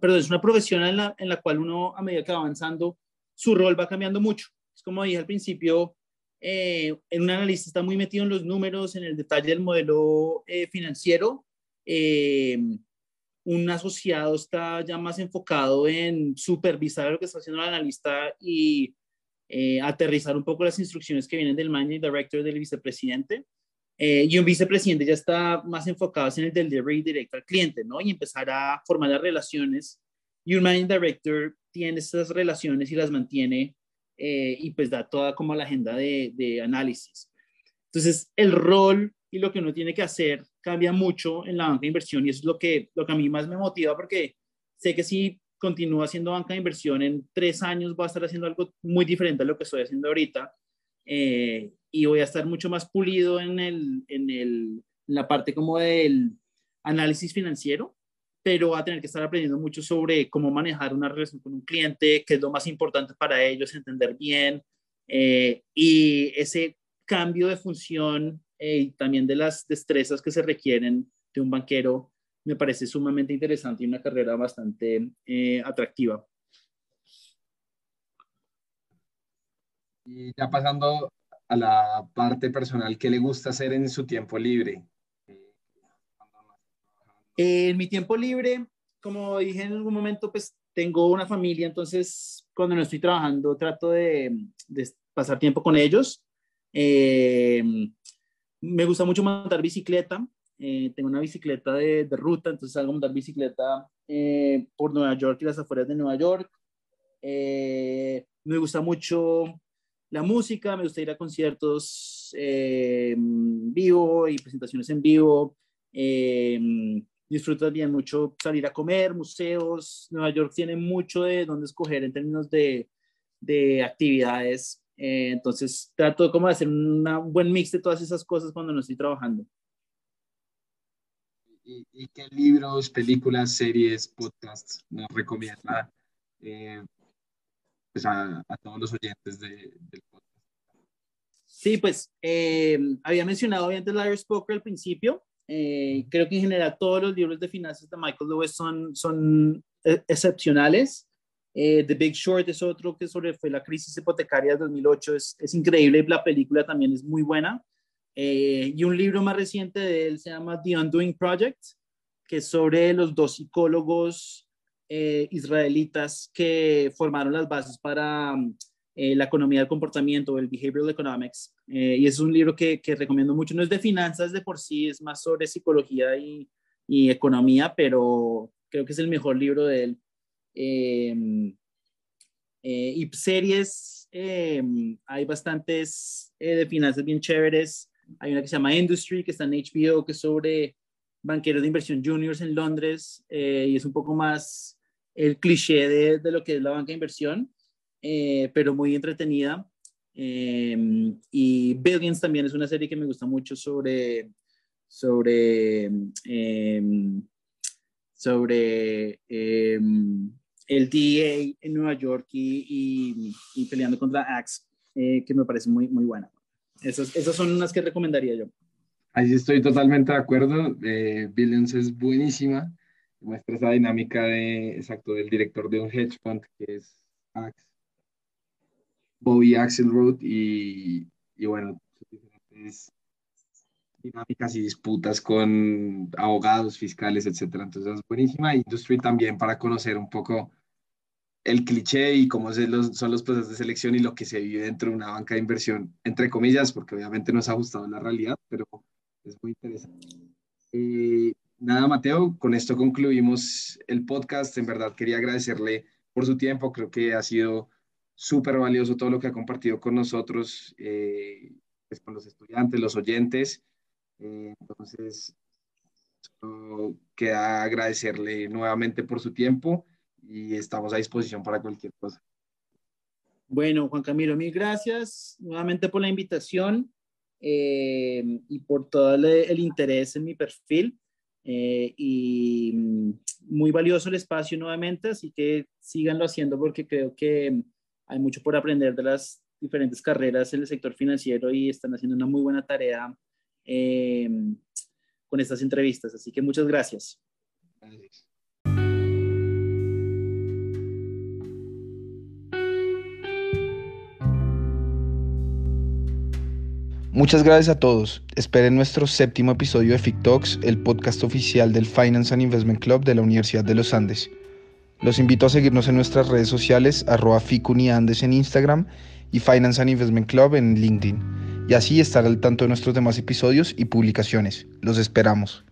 perdón, es una profesión en la, en la cual uno, a medida que va avanzando, su rol va cambiando mucho. Es como dije al principio, eh, en un analista está muy metido en los números, en el detalle del modelo eh, financiero. Eh, un asociado está ya más enfocado en supervisar lo que está haciendo el analista y eh, aterrizar un poco las instrucciones que vienen del managing director del vicepresidente. Y un vicepresidente ya está más enfocado en el delivery directo al cliente, ¿no? Y empezar a formar las relaciones. Y un managing director tiene esas relaciones y las mantiene eh, y pues da toda como la agenda de, de análisis. Entonces, el rol y lo que uno tiene que hacer cambia mucho en la banca de inversión y eso es lo que, lo que a mí más me motiva porque sé que si continúo haciendo banca de inversión en tres años voy a estar haciendo algo muy diferente a lo que estoy haciendo ahorita eh, y voy a estar mucho más pulido en, el, en, el, en la parte como del análisis financiero, pero va a tener que estar aprendiendo mucho sobre cómo manejar una relación con un cliente, qué es lo más importante para ellos, entender bien eh, y ese cambio de función eh, y también de las destrezas que se requieren de un banquero me parece sumamente interesante y una carrera bastante eh, atractiva. Y ya pasando a la parte personal, ¿qué le gusta hacer en su tiempo libre? En mi tiempo libre, como dije en algún momento, pues tengo una familia, entonces cuando no estoy trabajando trato de, de pasar tiempo con ellos. Eh, me gusta mucho montar bicicleta. Eh, tengo una bicicleta de, de, ruta, entonces salgo a montar bicicleta eh, por Nueva York y las afueras de Nueva York. Eh, me gusta mucho la música, me gusta ir a conciertos vivo y presentaciones en vivo. Disfruto también mucho salir a comer, museos. Nueva York tiene mucho de dónde escoger en términos de, de actividades eh, entonces trato como de hacer un buen mix de todas esas cosas cuando no estoy trabajando. ¿Y, qué libros, películas, series, podcasts nos recomienda eh, pues a, todos los oyentes de, del podcast? Sí, pues eh, había mencionado obviamente Larry Spoker al principio. Creo que en general todos los libros de finanzas de Michael Lewis son, son excepcionales. Eh, The Big Short es otro que sobre fue la crisis hipotecaria de 2008. Es, es increíble. La película también es muy buena. Eh, y un libro más reciente de él se llama The Undoing Project, que es sobre los dos psicólogos eh, israelitas que formaron las bases para la economía del comportamiento, el Behavioral Economics. y es un libro que, que, recomiendo mucho. No es de finanzas de por sí, es más sobre psicología y, y economía, pero creo que es el mejor libro de él. Em, eh, y series, em, hay bastantes eh, de finanzas bien chéveres. Hay una que se llama Industry, que está en HBO, que es sobre banqueros de inversión juniors en Londres, eh, y es un poco más el cliché de, de, lo que es la banca de inversión, pero muy entretenida. Em, y Billions también es una serie que me gusta mucho sobre, sobre, sobre el DA en Nueva York y, y, peleando contra Axe, eh, que me parece muy, muy buena. Esas, esas son unas que recomendaría yo. Ahí estoy totalmente de acuerdo. Eh, Billions es buenísima. Muestra esa dinámica de, exacto, del director de un hedge fund que es Axe, Bobby Axelrod y, y bueno, diferentes dinámicas y disputas con abogados, fiscales, etcétera. Entonces es buenísima. Industry también para conocer un poco el cliché y cómo son los procesos de selección y lo que se vive dentro de una banca de inversión, entre comillas, porque obviamente no ha ajustado a la realidad, pero es muy interesante. Eh, nada, Mateo, con esto concluimos el podcast. En verdad quería agradecerle por su tiempo, creo que ha sido súper valioso todo lo que ha compartido con nosotros, eh, pues con los estudiantes, los oyentes. Eh, entonces, queda agradecerle nuevamente por su tiempo y estamos a disposición para cualquier cosa. Bueno, Juan Camilo, mil gracias nuevamente por la invitación eh, y por todo el, interés en mi perfil. Eh, y muy valioso el espacio nuevamente, así que síganlo haciendo porque creo que hay mucho por aprender de las diferentes carreras en el sector financiero y están haciendo una muy buena tarea eh, con estas entrevistas. Así que muchas gracias. gracias. Muchas gracias a todos. Esperen nuestro séptimo episodio de FIC Talks, el podcast oficial del Finance and Investment Club de la Universidad de los Andes. Los invito a seguirnos en nuestras redes sociales, arroba FICUNIANDES en Instagram y Finance and Investment Club en LinkedIn. Y así estar al tanto de nuestros demás episodios y publicaciones. Los esperamos.